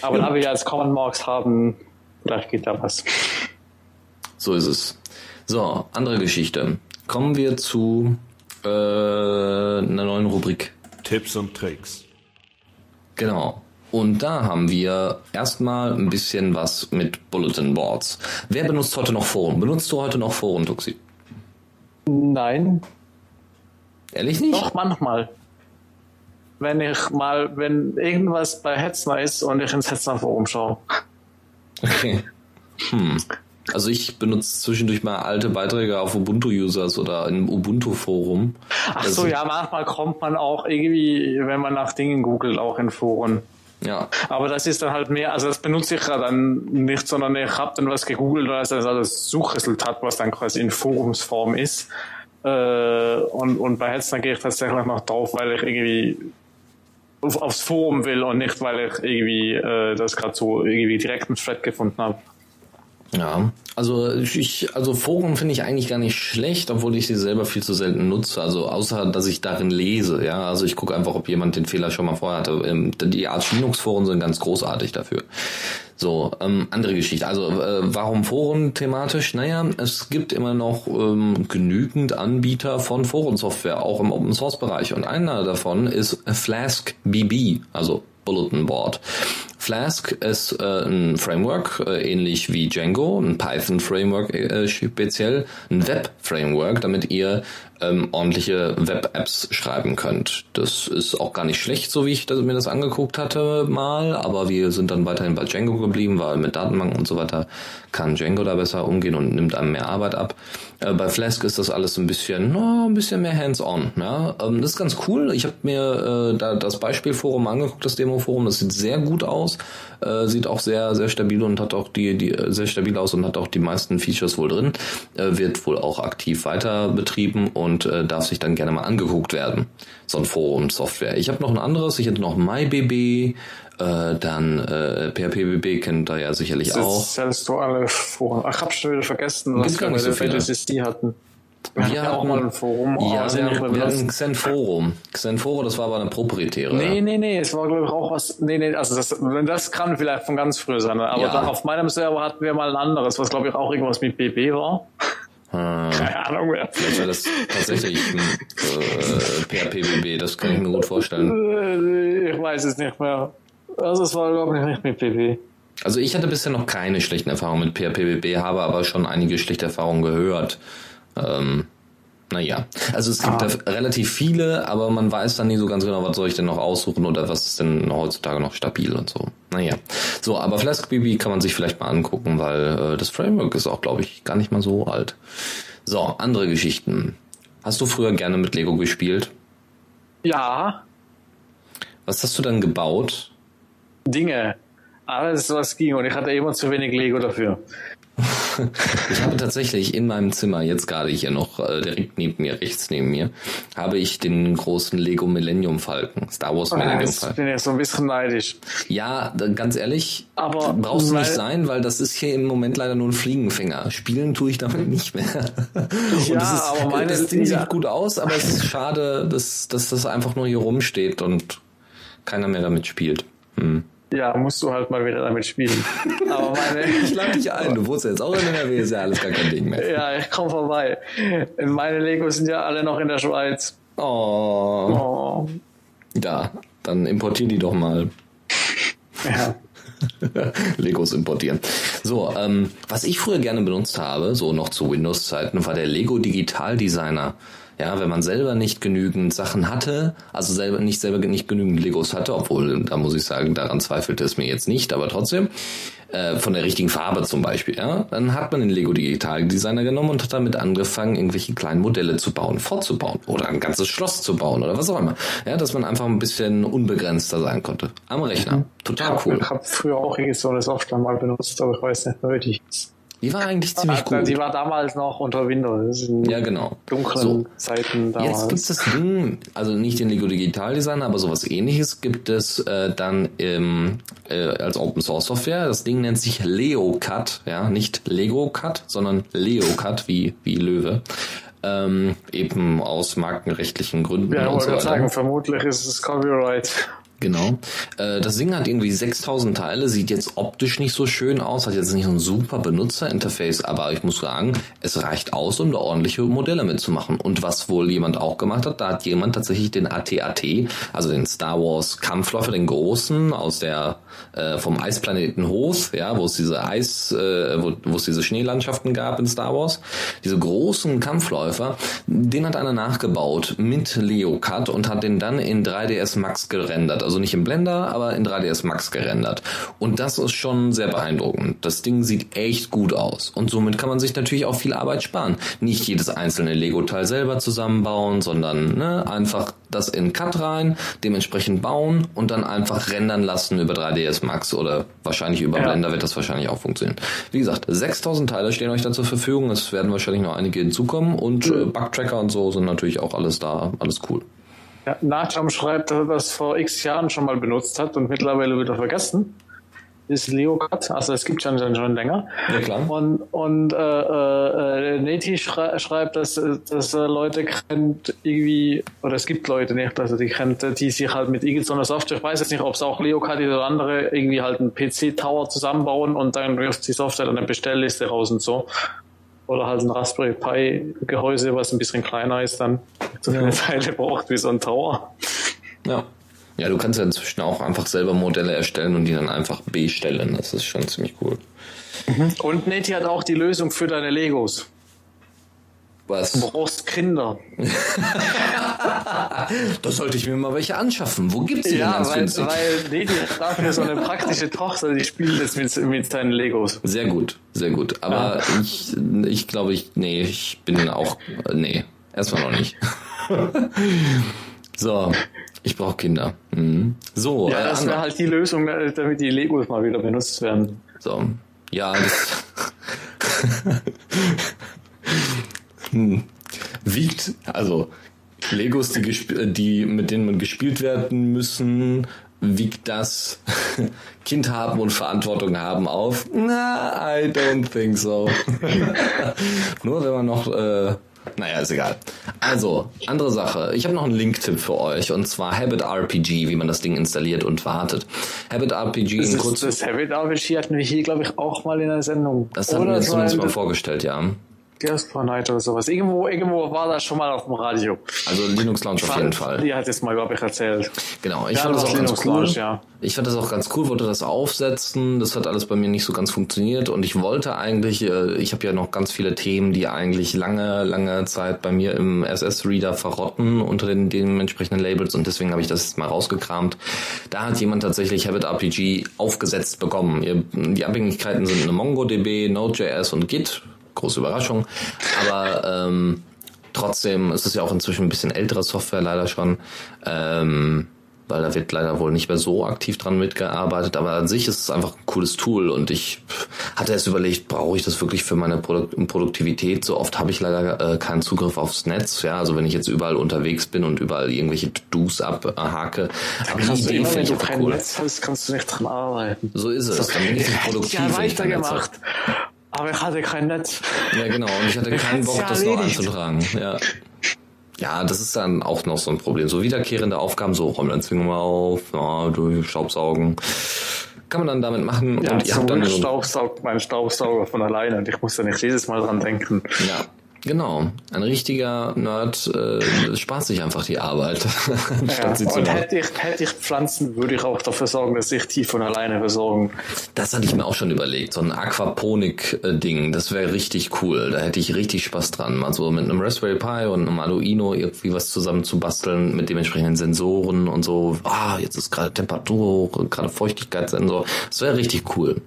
Speaker 3: Aber ja. da wir jetzt Common Marks haben, vielleicht geht da was.
Speaker 2: So ist es. So, andere Geschichte. Kommen wir zu äh, einer neuen Rubrik.
Speaker 1: Tipps und Tricks.
Speaker 2: Genau. Und da haben wir erstmal ein bisschen was mit Bulletin Boards. Wer benutzt heute noch Foren? Benutzt du heute noch Foren, Tuxi?
Speaker 3: Nein,
Speaker 2: Ehrlich nicht?
Speaker 3: Doch, manchmal. Wenn ich mal, wenn irgendwas bei Hetzner ist und ich ins Hetzner Forum schaue.
Speaker 2: Okay. Hm. Also ich benutze zwischendurch mal alte Beiträge auf Ubuntu-Users oder im Ubuntu-Forum.
Speaker 3: Ach so, ja, manchmal kommt man auch irgendwie, wenn man nach Dingen googelt, auch in Foren.
Speaker 2: Ja.
Speaker 3: Aber das ist dann halt mehr, also das benutze ich ja dann nicht, sondern ich habe dann was gegoogelt das ist also das Suchresultat, was dann quasi in Forumsform ist. Äh, und, und bei Hetzner gehe ich tatsächlich noch drauf, weil ich irgendwie auf, aufs Forum will und nicht, weil ich irgendwie äh, das gerade so irgendwie direkt im Thread gefunden habe.
Speaker 2: Ja, also ich, also Foren finde ich eigentlich gar nicht schlecht, obwohl ich sie selber viel zu selten nutze. Also außer, dass ich darin lese, ja. Also ich gucke einfach, ob jemand den Fehler schon mal vorher hatte. Ähm, die Art Linux-Foren sind ganz großartig dafür. So, ähm, andere Geschichte. Also äh, warum Foren thematisch? Naja, es gibt immer noch ähm, genügend Anbieter von Forensoftware, auch im Open Source Bereich. Und einer davon ist Flask BB, also Bulletin Board. Flask ist äh, ein Framework, äh, ähnlich wie Django, ein Python-Framework äh, speziell, ein Web-Framework, damit ihr ähm, ordentliche Web-Apps schreiben könnt. Das ist auch gar nicht schlecht, so wie ich das, mir das angeguckt hatte mal, aber wir sind dann weiterhin bei Django geblieben, weil mit Datenbanken und so weiter kann Django da besser umgehen und nimmt einem mehr Arbeit ab. Äh, bei Flask ist das alles ein bisschen, no, ein bisschen mehr hands-on. Ja? Ähm, das ist ganz cool. Ich habe mir äh, da das Beispielforum angeguckt, das Demo-Forum. Das sieht sehr gut aus, äh, sieht auch sehr, sehr stabil und hat auch die, die sehr stabil aus und hat auch die meisten Features wohl drin. Äh, wird wohl auch aktiv weiter betrieben und und äh, darf sich dann gerne mal angeguckt werden. So ein Forum-Software. Ich habe noch ein anderes, ich hätte noch MyBB, äh, dann äh, PHPBB kennt da ja sicherlich das auch.
Speaker 3: Das du alle Foren. Ach, hab schon wieder vergessen, was wir so viele die hatten.
Speaker 2: Wir, wir hatten auch mal ein Forum. Oh, ja, wir, wir hatten Xenforum. Xenforum, das war aber eine proprietäre.
Speaker 3: Nee, nee, nee, es war glaube ich auch was, nee, nee, also das, das kann vielleicht von ganz früh sein, aber ja. auf meinem Server hatten wir mal ein anderes, was glaube ich auch irgendwas mit BB war.
Speaker 2: Hm. Keine Ahnung mehr. Vielleicht war das tatsächlich ein äh, PHPBB, das kann ich mir gut vorstellen.
Speaker 3: Ich weiß es nicht mehr. Also es war glaube ich nicht mit BB.
Speaker 2: Also ich hatte bisher noch keine schlechten Erfahrungen mit PHPBB, habe aber schon einige schlechte Erfahrungen gehört. Ähm, naja, also es gibt ah. da relativ viele, aber man weiß dann nie so ganz genau, was soll ich denn noch aussuchen oder was ist denn heutzutage noch stabil und so. Naja, so, aber Flask BB kann man sich vielleicht mal angucken, weil äh, das Framework ist auch, glaube ich, gar nicht mal so alt. So, andere Geschichten. Hast du früher gerne mit Lego gespielt?
Speaker 3: Ja.
Speaker 2: Was hast du dann gebaut?
Speaker 3: Dinge. Alles, was ging und ich hatte immer zu wenig Lego dafür.
Speaker 2: Ich habe tatsächlich in meinem Zimmer, jetzt gerade hier noch äh, direkt neben mir, rechts neben mir, habe ich den großen Lego Millennium Falken, Star Wars Millennium
Speaker 3: Ich
Speaker 2: Falken.
Speaker 3: bin ja so ein bisschen neidisch.
Speaker 2: Ja, ganz ehrlich,
Speaker 3: Aber
Speaker 2: brauchst du nicht sein, weil das ist hier im Moment leider nur ein Fliegenfänger. Spielen tue ich damit nicht mehr. Und
Speaker 3: Ja,
Speaker 2: das ist,
Speaker 3: aber meine-
Speaker 2: das Ding
Speaker 3: ja.
Speaker 2: sieht gut aus, aber es ist schade, dass, dass das einfach nur hier rumsteht und keiner mehr damit spielt. Hm.
Speaker 3: Ja, musst du halt mal wieder damit spielen. Aber meine,
Speaker 2: Ich lade dich ein, du wohnst jetzt auch in NRW, ist ja alles gar kein Ding mehr.
Speaker 3: ja, ich komm vorbei. Meine Legos sind ja alle noch in der Schweiz.
Speaker 2: Oh,
Speaker 3: Oh.
Speaker 2: ja, dann importier die doch mal.
Speaker 3: Ja.
Speaker 2: Legos importieren. So, ähm, was ich früher gerne benutzt habe, so noch zu Windows-Zeiten, war der Lego Digital Designer. Ja, wenn man selber nicht genügend Sachen hatte, also selber nicht selber nicht genügend Legos hatte, obwohl da muss ich sagen, daran zweifelte es mir jetzt nicht, aber trotzdem äh, von der richtigen Farbe zum Beispiel, ja, dann hat man den Lego Digital Designer genommen und hat damit angefangen, irgendwelche kleinen Modelle zu bauen, fortzubauen oder ein ganzes Schloss zu bauen oder was auch immer, ja, dass man einfach ein bisschen unbegrenzter sein konnte am Rechner. Total cool.
Speaker 3: Ich habe früher auch irgend so eine Software mal benutzt, aber ich weiß nicht mehr, wie die hieß.
Speaker 2: Die war eigentlich ziemlich
Speaker 3: Ah, Die
Speaker 2: gut.
Speaker 3: war damals noch unter Windows.
Speaker 2: Ja, genau.
Speaker 3: dunklen
Speaker 2: So.
Speaker 3: Zeiten damals.
Speaker 2: Jetzt gibt es das Ding, also nicht den Lego Digital Designer, aber sowas ähnliches gibt es äh, dann im, äh, als Open Source Software. Das Ding nennt sich LeoCut, ja, nicht Lego Cut, sondern LeoCut wie, wie Löwe. Ähm, eben aus markenrechtlichen Gründen
Speaker 3: ja, wollte
Speaker 2: so
Speaker 3: sagen, vermutlich ist es Copyright.
Speaker 2: Genau. Äh, das Ding hat irgendwie 6000 Teile, sieht jetzt optisch nicht so schön aus, hat jetzt nicht so ein super Benutzerinterface, aber ich muss sagen, es reicht aus, um da ordentliche Modelle mitzumachen. Und was wohl jemand auch gemacht hat, da hat jemand tatsächlich den AT-AT, also den Star Wars Kampfläufer, den großen aus der äh, vom Eisplaneten Hoth, ja, wo es diese Eis, äh, wo, wo es diese Schneelandschaften gab in Star Wars, diese großen Kampfläufer, den hat einer nachgebaut mit LeoCut und hat den dann in 3ds Max gerendert. Also nicht im Blender, aber in 3ds Max gerendert. Und das ist schon sehr beeindruckend. Das Ding sieht echt gut aus. Und somit kann man sich natürlich auch viel Arbeit sparen. Nicht jedes einzelne Lego-Teil selber zusammenbauen, sondern ne, einfach das in Cut rein, dementsprechend bauen und dann einfach rendern lassen über 3ds Max oder wahrscheinlich über
Speaker 3: Ja.
Speaker 2: Blender wird das wahrscheinlich auch funktionieren. Wie gesagt, 6000 Teile stehen euch da zur Verfügung. Es werden wahrscheinlich noch einige hinzukommen und äh, Bugtracker und so sind natürlich auch alles da. Alles cool.
Speaker 3: Ja, Nacham schreibt, dass er das vor x Jahren schon mal benutzt hat und mittlerweile wieder vergessen. Ist LeoCut, also es gibt schon, schon, länger.
Speaker 2: Ja, klar.
Speaker 3: Und, und äh, äh, äh, Neti schrei schreibt, dass, dass äh, Leute kennt irgendwie, oder es gibt Leute nicht, also die kennt, die sich halt mit irgendeiner Software, ich weiß jetzt nicht, ob es auch LeoCut ist oder andere, irgendwie halt einen PC-Tower zusammenbauen und dann wirft die Software dann eine Bestellliste raus und so. Oder halt ein Raspberry Pi Gehäuse, was ein bisschen kleiner ist, dann so viele Teile braucht wie so ein Tower.
Speaker 2: Ja. Ja, du kannst ja inzwischen auch einfach selber Modelle erstellen und die dann einfach bestellen. Das ist schon ziemlich cool.
Speaker 3: Und Neti hat auch die Lösung für deine Legos. Du
Speaker 2: Was?
Speaker 3: brauchst Kinder.
Speaker 2: Da sollte ich mir mal welche anschaffen. Wo gibt's die denn
Speaker 3: Ja,
Speaker 2: ganz
Speaker 3: weil,
Speaker 2: günstig?
Speaker 3: weil Neti hat dafür so eine praktische Tochter, die spielt jetzt mit, mit seinen Legos.
Speaker 2: Sehr gut, sehr gut. Aber ich, ich glaube, ich, nee, ich bin auch, nee, erstmal noch nicht. so, ich brauche Kinder. Mhm. So,
Speaker 3: Ja,
Speaker 2: äh,
Speaker 3: das wäre halt die Lösung, äh, damit die Legos mal wieder benutzt werden.
Speaker 2: So. Ja, das hm. wiegt, also Legos, die, die mit denen man gespielt werden müssen, wiegt das Kind haben und Verantwortung haben auf? Na, I don't think so. Nur wenn man noch, äh, naja, ist egal. Also, andere Sache. Ich habe noch einen Link-Tipp für euch und zwar Habit RPG, wie man das Ding installiert und wartet. Habit RPG
Speaker 3: Das,
Speaker 2: in
Speaker 3: ist,
Speaker 2: kurz.
Speaker 3: das Habit RPG hatten wir hier, glaube ich, auch mal in der Sendung.
Speaker 2: Das haben wir
Speaker 3: war
Speaker 2: zumindest
Speaker 3: in
Speaker 2: mal vorgestellt, ja.
Speaker 3: Gaspar Night oder sowas. Irgendwo, irgendwo war das schon mal auf dem Radio.
Speaker 2: Also Linux Launch auf jeden Fall.
Speaker 3: Die hat es mal, ich, erzählt.
Speaker 2: Genau, ich
Speaker 3: Ja,
Speaker 2: fand das auch ganz
Speaker 3: Linux
Speaker 2: cool.
Speaker 3: Launch, ja.
Speaker 2: Ich fand das auch ganz cool, wollte das aufsetzen. Das hat alles bei mir nicht so ganz funktioniert und ich wollte eigentlich, äh, ich habe ja noch ganz viele Themen, die eigentlich lange, lange Zeit bei mir im SS-Reader verrotten unter den dementsprechenden Labels und deswegen habe ich das jetzt mal rausgekramt. Da hat jemand tatsächlich Habit RPG aufgesetzt bekommen. Die Abhängigkeiten sind eine MongoDB, Node.js und Git. Große Überraschung. Aber ähm, trotzdem ist es ja auch inzwischen ein bisschen ältere Software leider schon. Ähm, weil da wird leider wohl nicht mehr so aktiv dran mitgearbeitet. Aber an sich ist es einfach ein cooles Tool und ich hatte erst überlegt, brauche ich das wirklich für meine Produk Produktivität? So oft habe ich leider äh, keinen Zugriff aufs Netz. Ja, also wenn ich jetzt überall unterwegs bin und überall irgendwelche To-Dos abhake.
Speaker 3: Aber die Idee finde ich einfach cool. Netz hast, kannst du nicht dran arbeiten.
Speaker 2: So ist es. Dann bin ich nicht produktiv.
Speaker 3: Ja, weitergemacht. Aber ich hatte kein Netz.
Speaker 2: Ja, genau. Und ich hatte keinen Bock, das noch anzutragen. Ja. Ja, das ist dann auch noch so ein Problem. So wiederkehrende Aufgaben, so Räumlein mal auf, ja, du Staubsaugen. Kann man dann damit machen.
Speaker 3: Ja,
Speaker 2: und
Speaker 3: ihr habt dann so Staubsaugt mein Staubsauger von alleine und ich muss da nicht jedes Mal dran denken.
Speaker 2: Ja, Genau, ein richtiger Nerd äh, spart sich einfach die Arbeit.
Speaker 3: ja, sie und hätte ich, hätte ich Pflanzen, würde ich auch dafür sorgen, dass sich die von alleine versorgen.
Speaker 2: Das hatte ich mir auch schon überlegt, so ein Aquaponik-Ding, das wäre richtig cool. Da hätte ich richtig Spaß dran, mal so mit einem Raspberry Pi und einem Arduino irgendwie was zusammen zu basteln mit dementsprechenden Sensoren und so. Ah, jetzt ist gerade Temperatur, gerade Feuchtigkeitssensor. Das wäre richtig cool.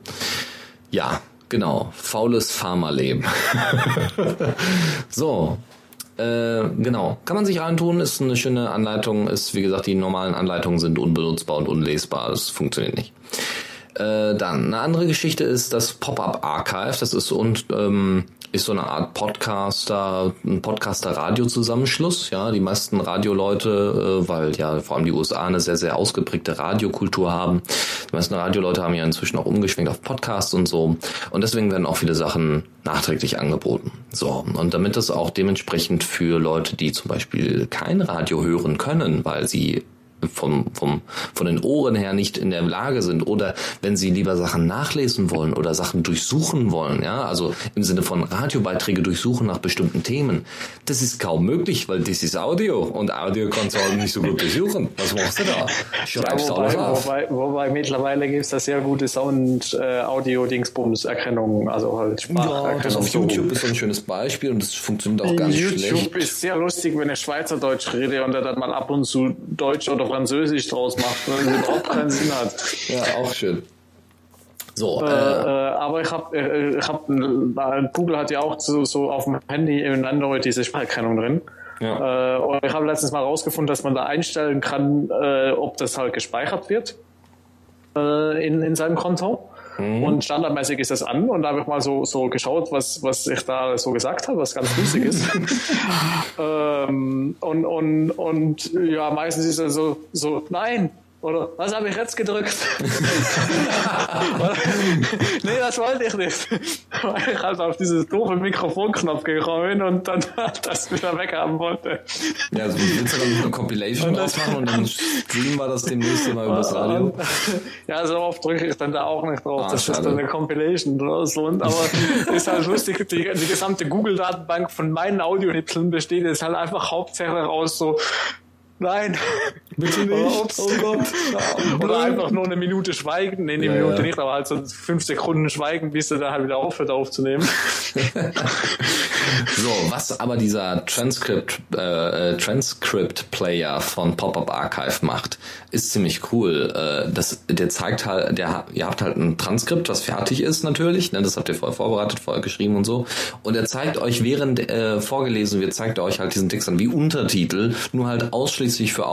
Speaker 2: Ja, Genau, faules Pharmaleben. so, äh, genau. Kann man sich antun, ist eine schöne Anleitung, ist, wie gesagt, die normalen Anleitungen sind unbenutzbar und unlesbar, das funktioniert nicht. Äh, dann, eine andere Geschichte ist das Pop-Up Archive, das ist und ähm, ist so eine Art Podcaster, ein Podcaster-Radio-Zusammenschluss. Ja, die meisten Radioleute, äh, weil ja vor allem die USA eine sehr, sehr ausgeprägte Radiokultur haben. Die meisten Radioleute haben ja inzwischen auch umgeschwenkt auf Podcasts und so. Und deswegen werden auch viele Sachen nachträglich angeboten. So. Und damit das auch dementsprechend für Leute, die zum Beispiel kein Radio hören können, weil sie vom, vom, von den Ohren her nicht in der Lage sind oder wenn sie lieber Sachen nachlesen wollen oder Sachen durchsuchen wollen, ja, also im Sinne von Radiobeiträge durchsuchen nach bestimmten Themen, das ist kaum möglich, weil das ist Audio und Audio kannst du halt nicht so gut durchsuchen. Was machst du da?
Speaker 3: Schreibst ja, wobei, auf. Wobei, wobei mittlerweile gibt es da sehr gute Sound-Audio-Dingsbums-Erkennung, also halt
Speaker 2: Spracherkennung. Ja, das auf YouTube ist so ein schönes Beispiel und das funktioniert auch ganz
Speaker 3: YouTube
Speaker 2: schlecht.
Speaker 3: YouTube ist sehr lustig, wenn ich Schweizerdeutsch rede und er dann mal ab und zu Deutsch oder Französisch draus macht, weil es überhaupt keinen Sinn hat.
Speaker 2: Ja, auch schön. So,
Speaker 3: äh, äh, aber ich habe, äh, ich hab, Google hat ja auch so, so auf dem Handy in Android diese Spracherkennung drin. Ja. Äh, und ich habe letztens mal rausgefunden, dass man da einstellen kann, äh, ob das halt gespeichert wird äh, in, in seinem Konto. Mhm. Und standardmäßig ist das an und da habe ich mal so, so geschaut, was, was ich da so gesagt habe, was ganz lustig ist. ähm, und, und, und ja, meistens ist es so, so, nein, oder was habe ich jetzt gedrückt? nee, das wollte ich nicht. Weil ich halt auf dieses doofe Mikrofonknopf gekommen bin und dann das wieder weghaben wollte.
Speaker 2: Ja, also willst du dann eine Compilation draus machen und dann streamen wir das demnächst mal übers Radio?
Speaker 3: Ja, so oft drücke ich dann da auch nicht drauf. Ah, das schade. ist dann eine Compilation draus. Und, aber ist halt lustig, die, die gesamte Google-Datenbank von meinen Audionipseln besteht jetzt halt einfach hauptsächlich aus so Nein.
Speaker 2: Bitte nicht. Ups.
Speaker 3: Oh Gott. Oder einfach nur eine Minute schweigen. Nee, eine ja, Minute ja. nicht, aber halt so fünf Sekunden schweigen, bis er dann halt wieder aufhört aufzunehmen.
Speaker 2: so, was aber dieser Transcript, äh, Transcript Player von Pop-Up Archive macht, ist ziemlich cool. Äh, das, der zeigt halt, der, ihr habt halt ein Transkript, was fertig ist natürlich. Ne, das habt ihr vorher vorbereitet, vorher geschrieben und so. Und er zeigt euch, während äh, vorgelesen wird, zeigt er euch halt diesen Text an wie Untertitel, nur halt ausschließlich für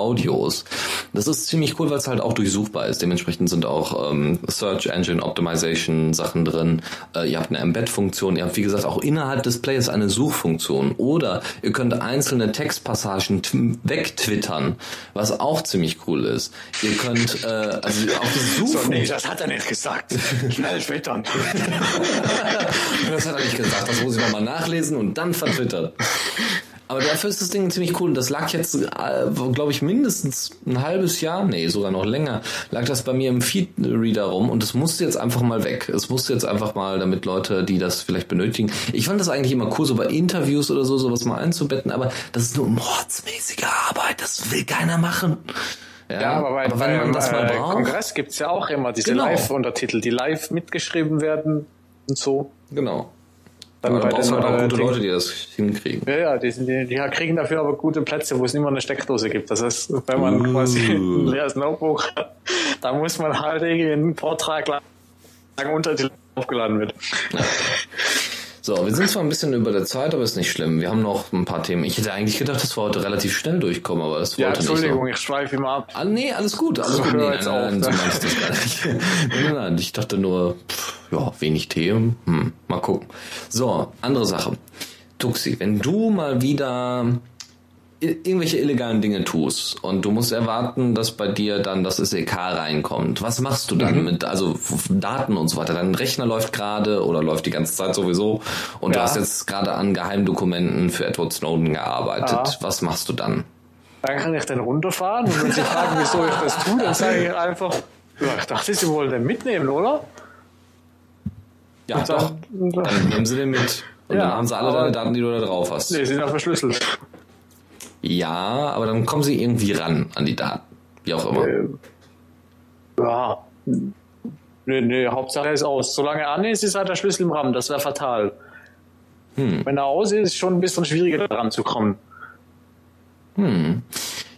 Speaker 2: Audios. Das ist ziemlich cool, weil es halt auch durchsuchbar ist. Dementsprechend sind auch ähm, Search Engine Optimization Sachen drin. Äh, ihr habt eine Embed-Funktion. Ihr habt, wie gesagt, auch innerhalb des Players eine Suchfunktion. Oder ihr könnt einzelne Textpassagen wegtwittern, was auch ziemlich cool ist. Ihr könnt, äh, also auch das Suchen. So,
Speaker 3: nee, das hat er nicht gesagt. Schnell twittern.
Speaker 2: das hat er nicht gesagt. Das muss ich nochmal nachlesen und dann vertwittern. Aber dafür ist das Ding ziemlich cool. Das lag jetzt, äh, glaube ich, mindestens ein halbes Jahr, nee, sogar noch länger, lag das bei mir im Feed-Reader rum und es musste jetzt einfach mal weg. Es musste jetzt einfach mal, damit Leute, die das vielleicht benötigen. Ich fand das eigentlich immer cool, so bei Interviews oder so, sowas mal einzubetten, aber das ist nur mordsmäßige Arbeit, das will keiner machen.
Speaker 3: Ja, ja aber, bei, aber wenn man das mal äh, braucht. Kongress gibt's ja auch immer diese genau. Live-Untertitel, die live mitgeschrieben werden und so.
Speaker 2: Genau. Dann aber bei brauchst halt auch gute Ding. Leute, die das hinkriegen.
Speaker 3: Ja, ja, die, die, die kriegen dafür aber gute Plätze, wo es immer eine Steckdose gibt. Das heißt, wenn man uh. quasi ein leeres Notebook hat, da muss man halt irgendwie einen Vortrag lang unter die aufgeladen wird.
Speaker 2: Ja. So, wir sind zwar ein bisschen über der Zeit, aber ist nicht schlimm. Wir haben noch ein paar Themen. Ich hätte eigentlich gedacht, dass wir heute relativ schnell durchkommen, aber es
Speaker 3: Ja,
Speaker 2: wollte
Speaker 3: Entschuldigung,
Speaker 2: nicht
Speaker 3: ich schweife immer ab.
Speaker 2: Ah, nee, alles gut, alles
Speaker 3: So,
Speaker 2: gut. Nee, nein, nein,
Speaker 3: auf,
Speaker 2: nein, so
Speaker 3: ne?
Speaker 2: das nein, nein, ich dachte nur, pff, ja, wenig Themen. Hm, mal gucken. So, andere Sache. Tuxi, wenn du mal wieder irgendwelche illegalen Dinge tust und du musst erwarten, dass bei dir dann das SEK reinkommt. Was machst du dann
Speaker 3: Mhm.
Speaker 2: mit, also Daten und so weiter? Dein Rechner läuft gerade oder läuft die ganze Zeit sowieso und du
Speaker 3: Ja.
Speaker 2: hast jetzt gerade an Geheimdokumenten für Edward Snowden gearbeitet.
Speaker 3: Ja.
Speaker 2: Was machst du dann?
Speaker 3: Dann kann ich dann runterfahren und wenn sie fragen, wieso ich das tue, dann sage ich einfach, ja, ich dachte, sie wollen den mitnehmen, oder?
Speaker 2: Ja,
Speaker 3: Und
Speaker 2: doch.
Speaker 3: dann,
Speaker 2: Dann nehmen sie den mit. Und
Speaker 3: Ja,
Speaker 2: dann haben sie alle deine Daten, die du da drauf hast.
Speaker 3: Nee, sie sind ja verschlüsselt.
Speaker 2: Ja, aber dann kommen sie irgendwie ran an die Daten. Wie auch immer.
Speaker 3: Äh, Ja. Nee, nee, Hauptsache ist aus. Solange er an ist, ist halt der Schlüssel im Rahmen. Das wäre fatal.
Speaker 2: Hm.
Speaker 3: Wenn er aus ist, ist schon ein bisschen schwieriger dran zu kommen.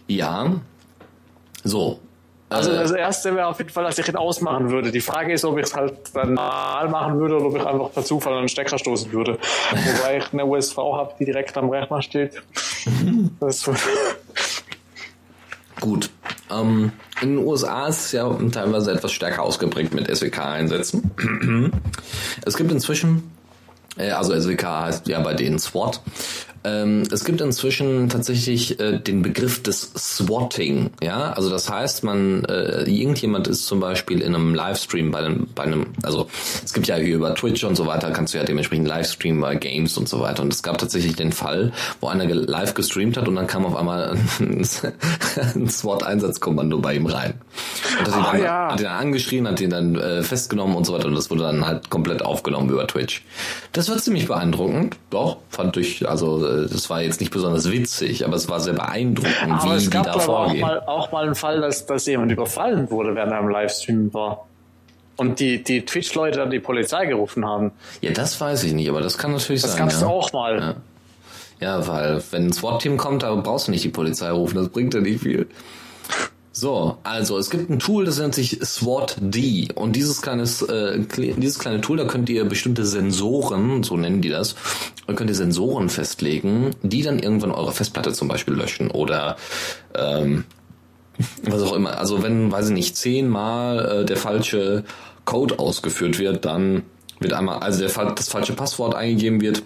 Speaker 2: Ja. So.
Speaker 3: Also
Speaker 2: Äh,
Speaker 3: das erste wäre auf jeden Fall, dass ich ihn ausmachen würde. Die Frage ist, ob ich es halt dann normal machen würde oder ob ich einfach per Zufall an den Stecker stoßen würde. Wobei ich eine USV habe, die direkt am Rechner steht. Das
Speaker 2: Gut. Ähm, in den USA ist es ja teilweise etwas stärker ausgeprägt mit SWK-Einsätzen. es gibt inzwischen, äh, also SWK heißt ja bei denen SWAT, ähm, es gibt inzwischen tatsächlich äh, den Begriff des Swatting. Ja, also das heißt, man äh, irgendjemand ist zum Beispiel in einem Livestream bei einem, bei einem, also es gibt ja hier über Twitch und so weiter, kannst du ja dementsprechend Livestreamen bei Games und so weiter. Und es gab tatsächlich den Fall, wo einer live gestreamt hat und dann kam auf einmal ein, ein SWAT-Einsatzkommando bei ihm rein. Und hat ihn,
Speaker 3: Ah,
Speaker 2: dann,
Speaker 3: ja.
Speaker 2: hat ihn dann angeschrien, hat ihn dann äh, festgenommen und so weiter und das wurde dann halt komplett aufgenommen über Twitch. Das war ziemlich beeindruckend, doch, fand ich, also das war jetzt nicht besonders witzig, aber es war sehr beeindruckend,
Speaker 3: Aber
Speaker 2: wie
Speaker 3: es
Speaker 2: die
Speaker 3: gab
Speaker 2: da
Speaker 3: glaube ich auch
Speaker 2: vorgehen.
Speaker 3: mal, auch mal einen Fall, dass, dass jemand überfallen wurde, während er im Livestream war. Und die, die Twitch-Leute dann die Polizei gerufen haben.
Speaker 2: Ja, das weiß ich nicht, aber das kann natürlich
Speaker 3: Das
Speaker 2: sein.
Speaker 3: gab's
Speaker 2: ja.
Speaker 3: auch mal.
Speaker 2: Ja. Ja, weil wenn ein SWAT-Team kommt, da brauchst du nicht die Polizei rufen, das bringt ja nicht viel. So, also es gibt ein Tool, das nennt sich SWAT-D und dieses kleines, äh, dieses kleine Tool, da könnt ihr bestimmte Sensoren, so nennen die das, da könnt ihr Sensoren festlegen, die dann irgendwann eure Festplatte zum Beispiel löschen oder ähm, was auch immer. Also wenn, weiß ich nicht, zehnmal äh, der falsche Code ausgeführt wird, dann wird einmal, also der, das falsche Passwort eingegeben wird,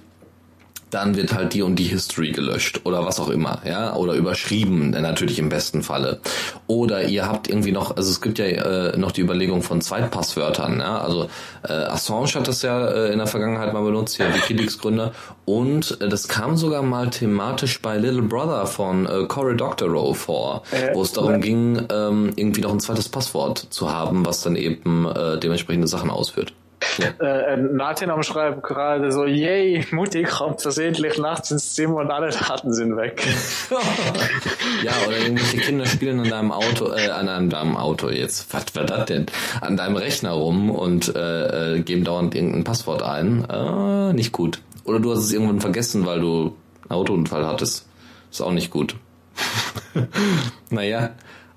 Speaker 2: dann wird halt die und die History gelöscht oder was auch immer, ja, oder überschrieben, natürlich im besten Falle. Oder ihr habt irgendwie noch, also es gibt ja äh, noch die Überlegung von Zweitpasswörtern, ja, also äh, Assange hat das ja äh, in der Vergangenheit mal benutzt, ja, WikiLeaks-Gründer, und äh, das kam sogar mal thematisch bei Little Brother von äh, Cory Doctorow vor,
Speaker 3: Äh,
Speaker 2: wo es darum ging, ähm, irgendwie noch ein zweites Passwort zu haben, was dann eben äh, dementsprechende Sachen ausführt. Ja.
Speaker 3: Äh, Nathan am Schreiben gerade so, yay, Mutti kommt versehentlich nachts ins Zimmer und alle Daten sind weg.
Speaker 2: Ja, oder irgendwelche Kinder spielen an deinem Auto, äh, an einem, deinem Auto jetzt, was war das denn? An deinem Rechner rum und äh, äh, geben dauernd irgendein Passwort ein. Äh, nicht gut. Oder du hast es irgendwann vergessen, weil du einen Autounfall hattest. Ist auch nicht gut. naja,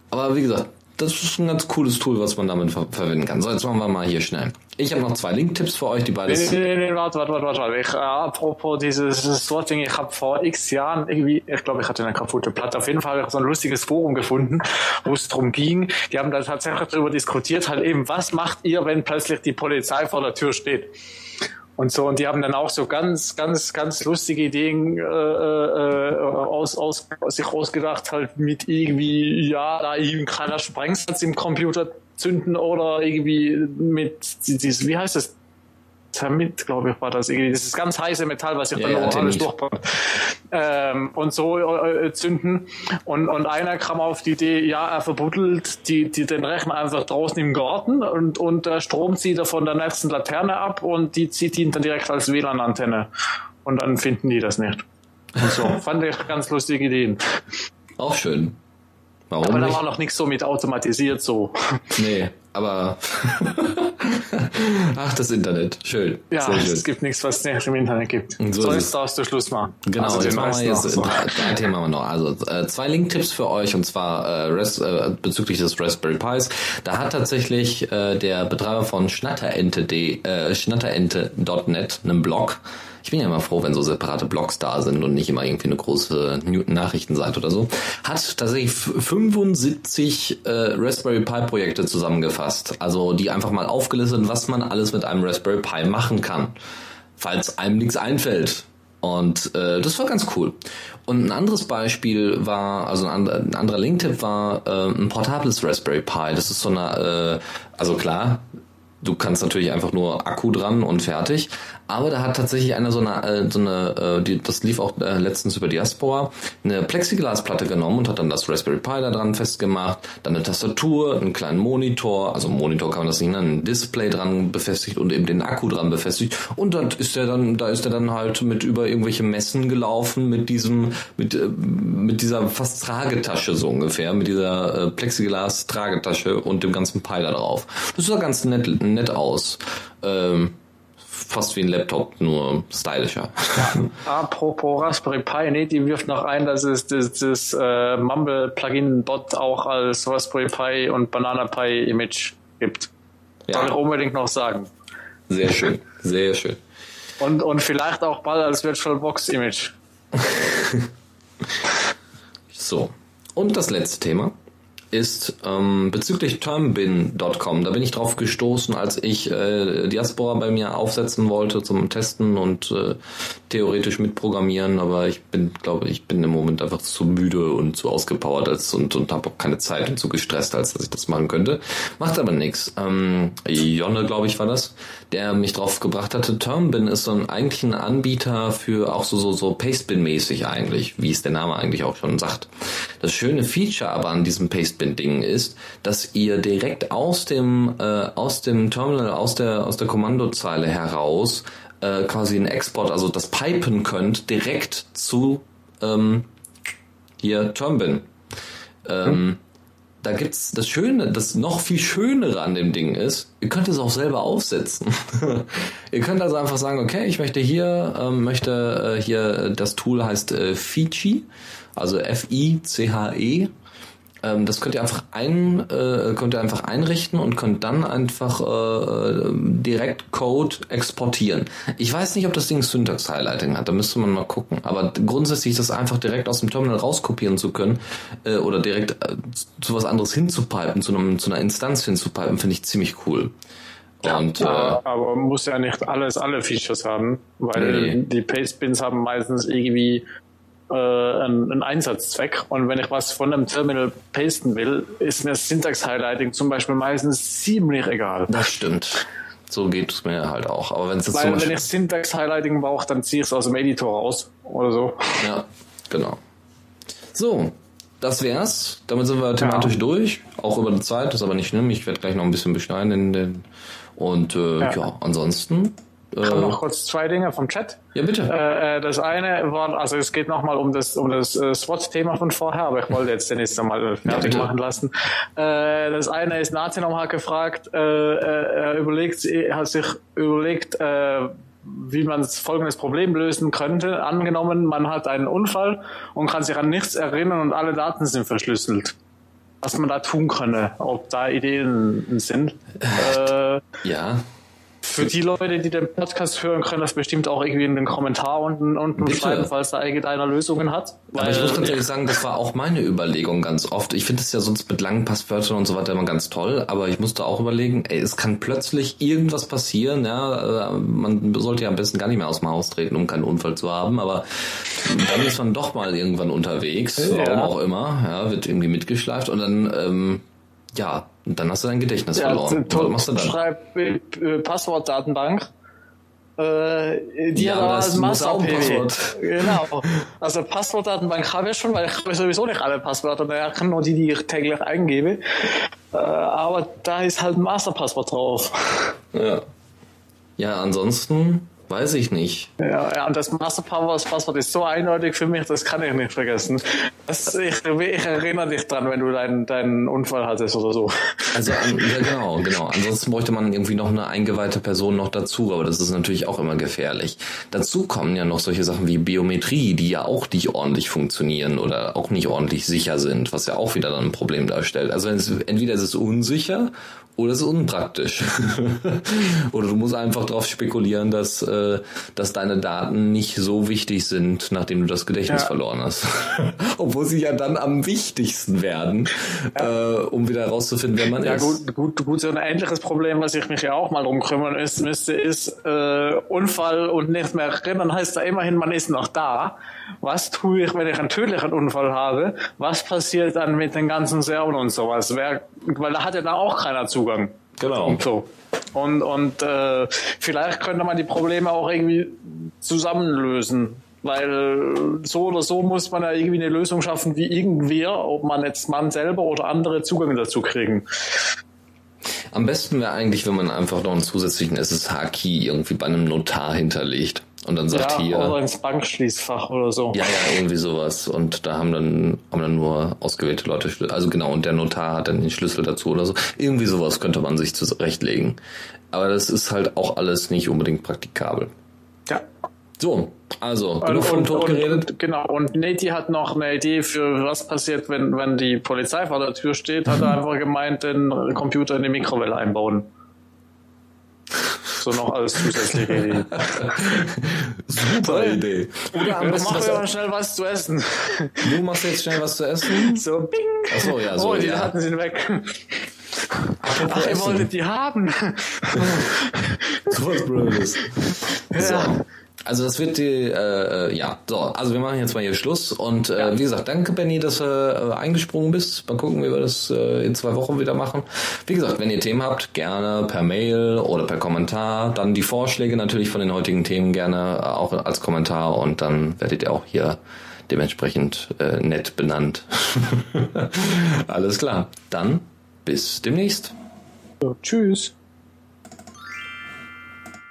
Speaker 2: aber wie gesagt, das ist ein ganz cooles Tool, was man damit ver verwenden kann. So, jetzt machen wir mal hier schnell. Ich habe noch zwei Link-Tipps für euch, die
Speaker 3: Nee,
Speaker 2: beides...
Speaker 3: nee, nee, nee, warte, warte, warte, warte. Ich, äh, apropos dieses Sorting, ich habe vor x Jahren irgendwie, ich glaube, ich hatte eine kaputte Platte. Auf jeden Fall habe ich so ein lustiges Forum gefunden, wo es darum ging. Die haben da tatsächlich darüber diskutiert, halt eben, was macht ihr, wenn plötzlich die Polizei vor der Tür steht? Und so, und die haben dann auch so ganz, ganz, ganz lustige Ideen äh, äh, aus, aus, sich ausgedacht, halt mit irgendwie, ja, da ein kleiner Sprengsatz im Computer zünden oder irgendwie mit dieses, wie heißt das? Thermit, glaube ich, war das irgendwie. Das ist ganz heiße Metall, was sich
Speaker 2: Ja,
Speaker 3: dann
Speaker 2: ja,
Speaker 3: alles
Speaker 2: Thermit.
Speaker 3: durchbrennt. Ähm, und so äh, zünden. Und, und einer kam auf die Idee, ja, er verbuddelt die, die, den Rechner einfach draußen im Garten und, und der Strom zieht er von der nächsten Laterne ab und die zieht ihn dann direkt als WLAN-Antenne. Und dann finden die das nicht. Und so. Fand ich ganz lustige Ideen.
Speaker 2: Auch schön. Warum
Speaker 3: Aber da war noch nichts so mit automatisiert so.
Speaker 2: Nee, aber... Ach, das Internet. Schön.
Speaker 3: Ja,
Speaker 2: schön.
Speaker 3: es gibt nichts, was es nicht im Internet gibt.
Speaker 2: So
Speaker 3: So,
Speaker 2: ist
Speaker 3: darfst du Schluss machen.
Speaker 2: Genau,
Speaker 3: Also
Speaker 2: jetzt machen wir jetzt
Speaker 3: noch. So.
Speaker 2: haben wir noch. Also äh, zwei Link-Tipps für euch und zwar äh, Res, äh, bezüglich des Raspberry Pis. Da hat tatsächlich äh, der Betreiber von Schnatterente.de, äh, Schnatterente.net einen Blog. Ich bin ja immer froh, wenn so separate Blogs da sind und nicht immer irgendwie eine große Nachrichtenseite oder so. Hat tatsächlich 75 äh, Raspberry Pi Projekte zusammengefasst. Also die einfach mal aufgelistet, was man alles mit einem Raspberry Pi machen kann. Falls einem nichts einfällt. Und äh, das war ganz cool. Und ein anderes Beispiel war, also ein, anderer, ein anderer Link-Tipp war äh, ein portables Raspberry Pi. Das ist so eine, äh, also klar, du kannst natürlich einfach nur Akku dran und fertig. Aber da hat tatsächlich einer so eine, äh, so eine äh, die, das lief auch äh, letztens über Diaspora, eine Plexiglasplatte genommen und hat dann das Raspberry Pi da dran festgemacht, dann eine Tastatur, einen kleinen Monitor, also Monitor kann man das nicht nennen, ein Display dran befestigt und eben den Akku dran befestigt. Und dann ist der dann, da ist er dann halt mit über irgendwelche Messen gelaufen mit diesem, mit, mit dieser fast Tragetasche so ungefähr, mit dieser Plexiglas-Tragetasche und dem ganzen Pi da drauf. Das sah ganz nett, nett aus. Ähm, fast wie ein Laptop, nur stylischer.
Speaker 3: Ja, apropos Raspberry Pi, nee, die wirft noch ein, dass es das, das äh, Mumble-Plugin dort auch als Raspberry Pi und Banana Pi Image gibt. Ja. Soll ich unbedingt noch sagen.
Speaker 2: Sehr schön, sehr schön.
Speaker 3: Und, und vielleicht auch bald als VirtualBox Image.
Speaker 2: so. Und das letzte Thema ist ähm, bezüglich termbin.com. Da bin ich drauf gestoßen, als ich äh, Diaspora bei mir aufsetzen wollte zum Testen und äh, theoretisch mitprogrammieren, aber ich bin, glaube ich, bin im Moment einfach zu müde und zu ausgepowert als und, und habe auch keine Zeit und zu gestresst, als dass ich das machen könnte. Macht aber nichts. Ähm, Jonne, glaube ich, war das, der mich drauf gebracht hatte. Termbin ist so ein eigentlich ein Anbieter für auch so so so Pastebin-mäßig eigentlich, wie es der Name eigentlich auch schon sagt. Das schöne Feature aber an diesem Pastebin Textbinding ist, dass ihr direkt aus dem äh, aus dem Terminal aus der aus der Kommandozeile heraus äh, quasi einen Export, also das pipen könnt direkt zu ähm, hier Termbin. Ähm, hm. Da gibt's das Schöne, das noch viel Schönere an dem Ding ist, ihr könnt es auch selber aufsetzen. ihr könnt also einfach sagen, okay, ich möchte hier, ähm, möchte äh, hier, das Tool heißt äh, Fichi, also F-I-C-H-E ähm, das könnt ihr einfach ein, äh, könnt ihr einfach einrichten und könnt dann einfach äh, direkt Code exportieren. Ich weiß nicht, ob das Ding Syntax Highlighting hat, da müsste man mal gucken. Aber grundsätzlich das einfach direkt aus dem Terminal rauskopieren zu können äh, oder direkt äh, zu was anderes hinzupipen, zu, einem, zu einer Instanz hinzupipen, finde ich ziemlich cool.
Speaker 3: Ja, und, äh, aber man muss ja nicht alles, alle Features haben, weil nee. die Pastebins haben meistens irgendwie äh, einen, einen Einsatzzweck. Und wenn ich was von einem Terminal pasten will, ist mir Syntax-Highlighting zum Beispiel meistens ziemlich egal.
Speaker 2: Das stimmt. So geht es mir halt auch. Aber wenn es
Speaker 3: Weil wenn ich Syntax-Highlighting brauche, dann ziehe ich es aus dem Editor raus oder so.
Speaker 2: Ja, genau. So, das wär's. Damit sind wir thematisch ja. durch. Auch über die Zeit, das ist aber nicht schlimm. Ich werde gleich noch ein bisschen beschneiden. In den und äh, ja. ja, ansonsten
Speaker 3: ich habe noch kurz zwei Dinge vom Chat.
Speaker 2: Ja, bitte.
Speaker 3: Äh, äh das eine war, also es geht nochmal um das, um das äh, SWOT-Thema von vorher, aber ich wollte jetzt den jetzt nochmal fertig ja, machen lassen. Äh, das eine ist, Nazi nochmal gefragt, äh, er überlegt, er hat sich überlegt, äh, wie man folgendes Problem lösen könnte. Angenommen, man hat einen Unfall und kann sich an nichts erinnern und alle Daten sind verschlüsselt was man da tun könne, ob da Ideen sind.
Speaker 2: Äh, ja.
Speaker 3: Für die Leute, die den Podcast hören, können das bestimmt auch irgendwie in den Kommentar unten, unten schreiben, falls da irgendeiner Lösungen hat.
Speaker 2: Aber ich muss ganz ehrlich sagen, das war auch meine Überlegung ganz oft. Ich finde es ja sonst mit langen Passwörtern und so weiter immer ganz toll, aber ich musste auch überlegen, ey, es kann plötzlich irgendwas passieren, ja, äh, man sollte ja am besten gar nicht mehr aus dem Haus treten, um keinen Unfall zu haben, aber dann ist man doch mal irgendwann unterwegs, ja. warum auch immer, ja, wird irgendwie mitgeschleift und dann, ähm, ja, und dann hast du dein Gedächtnis ja, verloren.
Speaker 3: Was machst du dann? Schreib äh, Passwortdatenbank. Äh, die
Speaker 2: ja, aber als Master auch Passwort.
Speaker 3: Genau. Also Passwortdatenbank habe ich schon, weil ich sowieso nicht alle Passwörter merken, nur die, die ich täglich eingebe. Äh, aber da ist halt ein Masterpasswort drauf.
Speaker 2: Ja. Ja, ansonsten Weiß ich nicht.
Speaker 3: Ja, ja und das Master Powers Passwort ist so eindeutig für mich, das kann ich nicht vergessen. Das, ich, ich erinnere dich dran, wenn du deinen, deinen Unfall hattest oder so.
Speaker 2: Also, ja, genau, genau. Ansonsten bräuchte man irgendwie noch eine eingeweihte Person noch dazu, aber das ist natürlich auch immer gefährlich. Dazu kommen ja noch solche Sachen wie Biometrie, die ja auch nicht ordentlich funktionieren oder auch nicht ordentlich sicher sind, was ja auch wieder dann ein Problem darstellt. Also entweder ist es unsicher oder es ist unpraktisch. oder du musst einfach darauf spekulieren, dass äh, dass deine Daten nicht so wichtig sind, nachdem du das Gedächtnis ja. verloren hast. Obwohl sie ja dann am wichtigsten werden, ja. äh, um wieder herauszufinden, wer man
Speaker 3: ja,
Speaker 2: ist.
Speaker 3: Ja gut, gut, gut, so ein ähnliches Problem, was ich mich ja auch mal drum kümmern müsste, ist äh, Unfall und nicht mehr erinnern, heißt da immerhin, man ist noch da. Was tue ich, wenn ich einen tödlichen Unfall habe? Was passiert dann mit den ganzen Servern und sowas? Wer, weil da hat ja da auch keiner Zugang.
Speaker 2: Genau.
Speaker 3: Und so. Und, und äh, vielleicht könnte man die Probleme auch irgendwie zusammenlösen. Weil so oder so muss man ja irgendwie eine Lösung schaffen, wie irgendwer, ob man jetzt man selber oder andere Zugang dazu kriegen.
Speaker 2: Am besten wäre eigentlich, wenn man einfach noch einen zusätzlichen SSH-Key irgendwie bei einem Notar hinterlegt. Und dann sagt ja, hier.
Speaker 3: Oder ins Bankschließfach oder so.
Speaker 2: Ja, ja, irgendwie sowas. Und da haben dann, haben dann nur ausgewählte Leute Schlüssel. Also genau, und der Notar hat dann den Schlüssel dazu oder so. Irgendwie sowas könnte man sich zurechtlegen. Aber das ist halt auch alles nicht unbedingt praktikabel.
Speaker 3: Ja.
Speaker 2: So, also, genug vom Tod geredet.
Speaker 3: Und, genau, und Neti hat noch eine Idee für was passiert, wenn, wenn die Polizei vor der Tür steht, hat er einfach gemeint, den Computer in die Mikrowelle einbauen. So noch als zusätzliche Idee.
Speaker 2: Super Idee.
Speaker 3: Oder am besten mach wir schnell was zu essen.
Speaker 2: Du machst jetzt schnell was zu essen?
Speaker 3: So, bing.
Speaker 2: Achso, ja, so.
Speaker 3: Oh, die
Speaker 2: ja.
Speaker 3: hatten sie weg. Ach, ihr wolltet die haben.
Speaker 2: so was Blödes. Ja. So. Also das wird die, äh, ja, so, also wir machen jetzt mal hier Schluss und äh, wie gesagt, danke Benny, dass du äh, eingesprungen bist. Mal gucken, wie wir das äh, in zwei Wochen wieder machen. Wie gesagt, wenn ihr Themen habt, gerne per Mail oder per Kommentar. Dann die Vorschläge natürlich von den heutigen Themen gerne auch als Kommentar und dann werdet ihr auch hier dementsprechend äh, nett benannt. Alles klar. Dann bis demnächst.
Speaker 3: So, tschüss.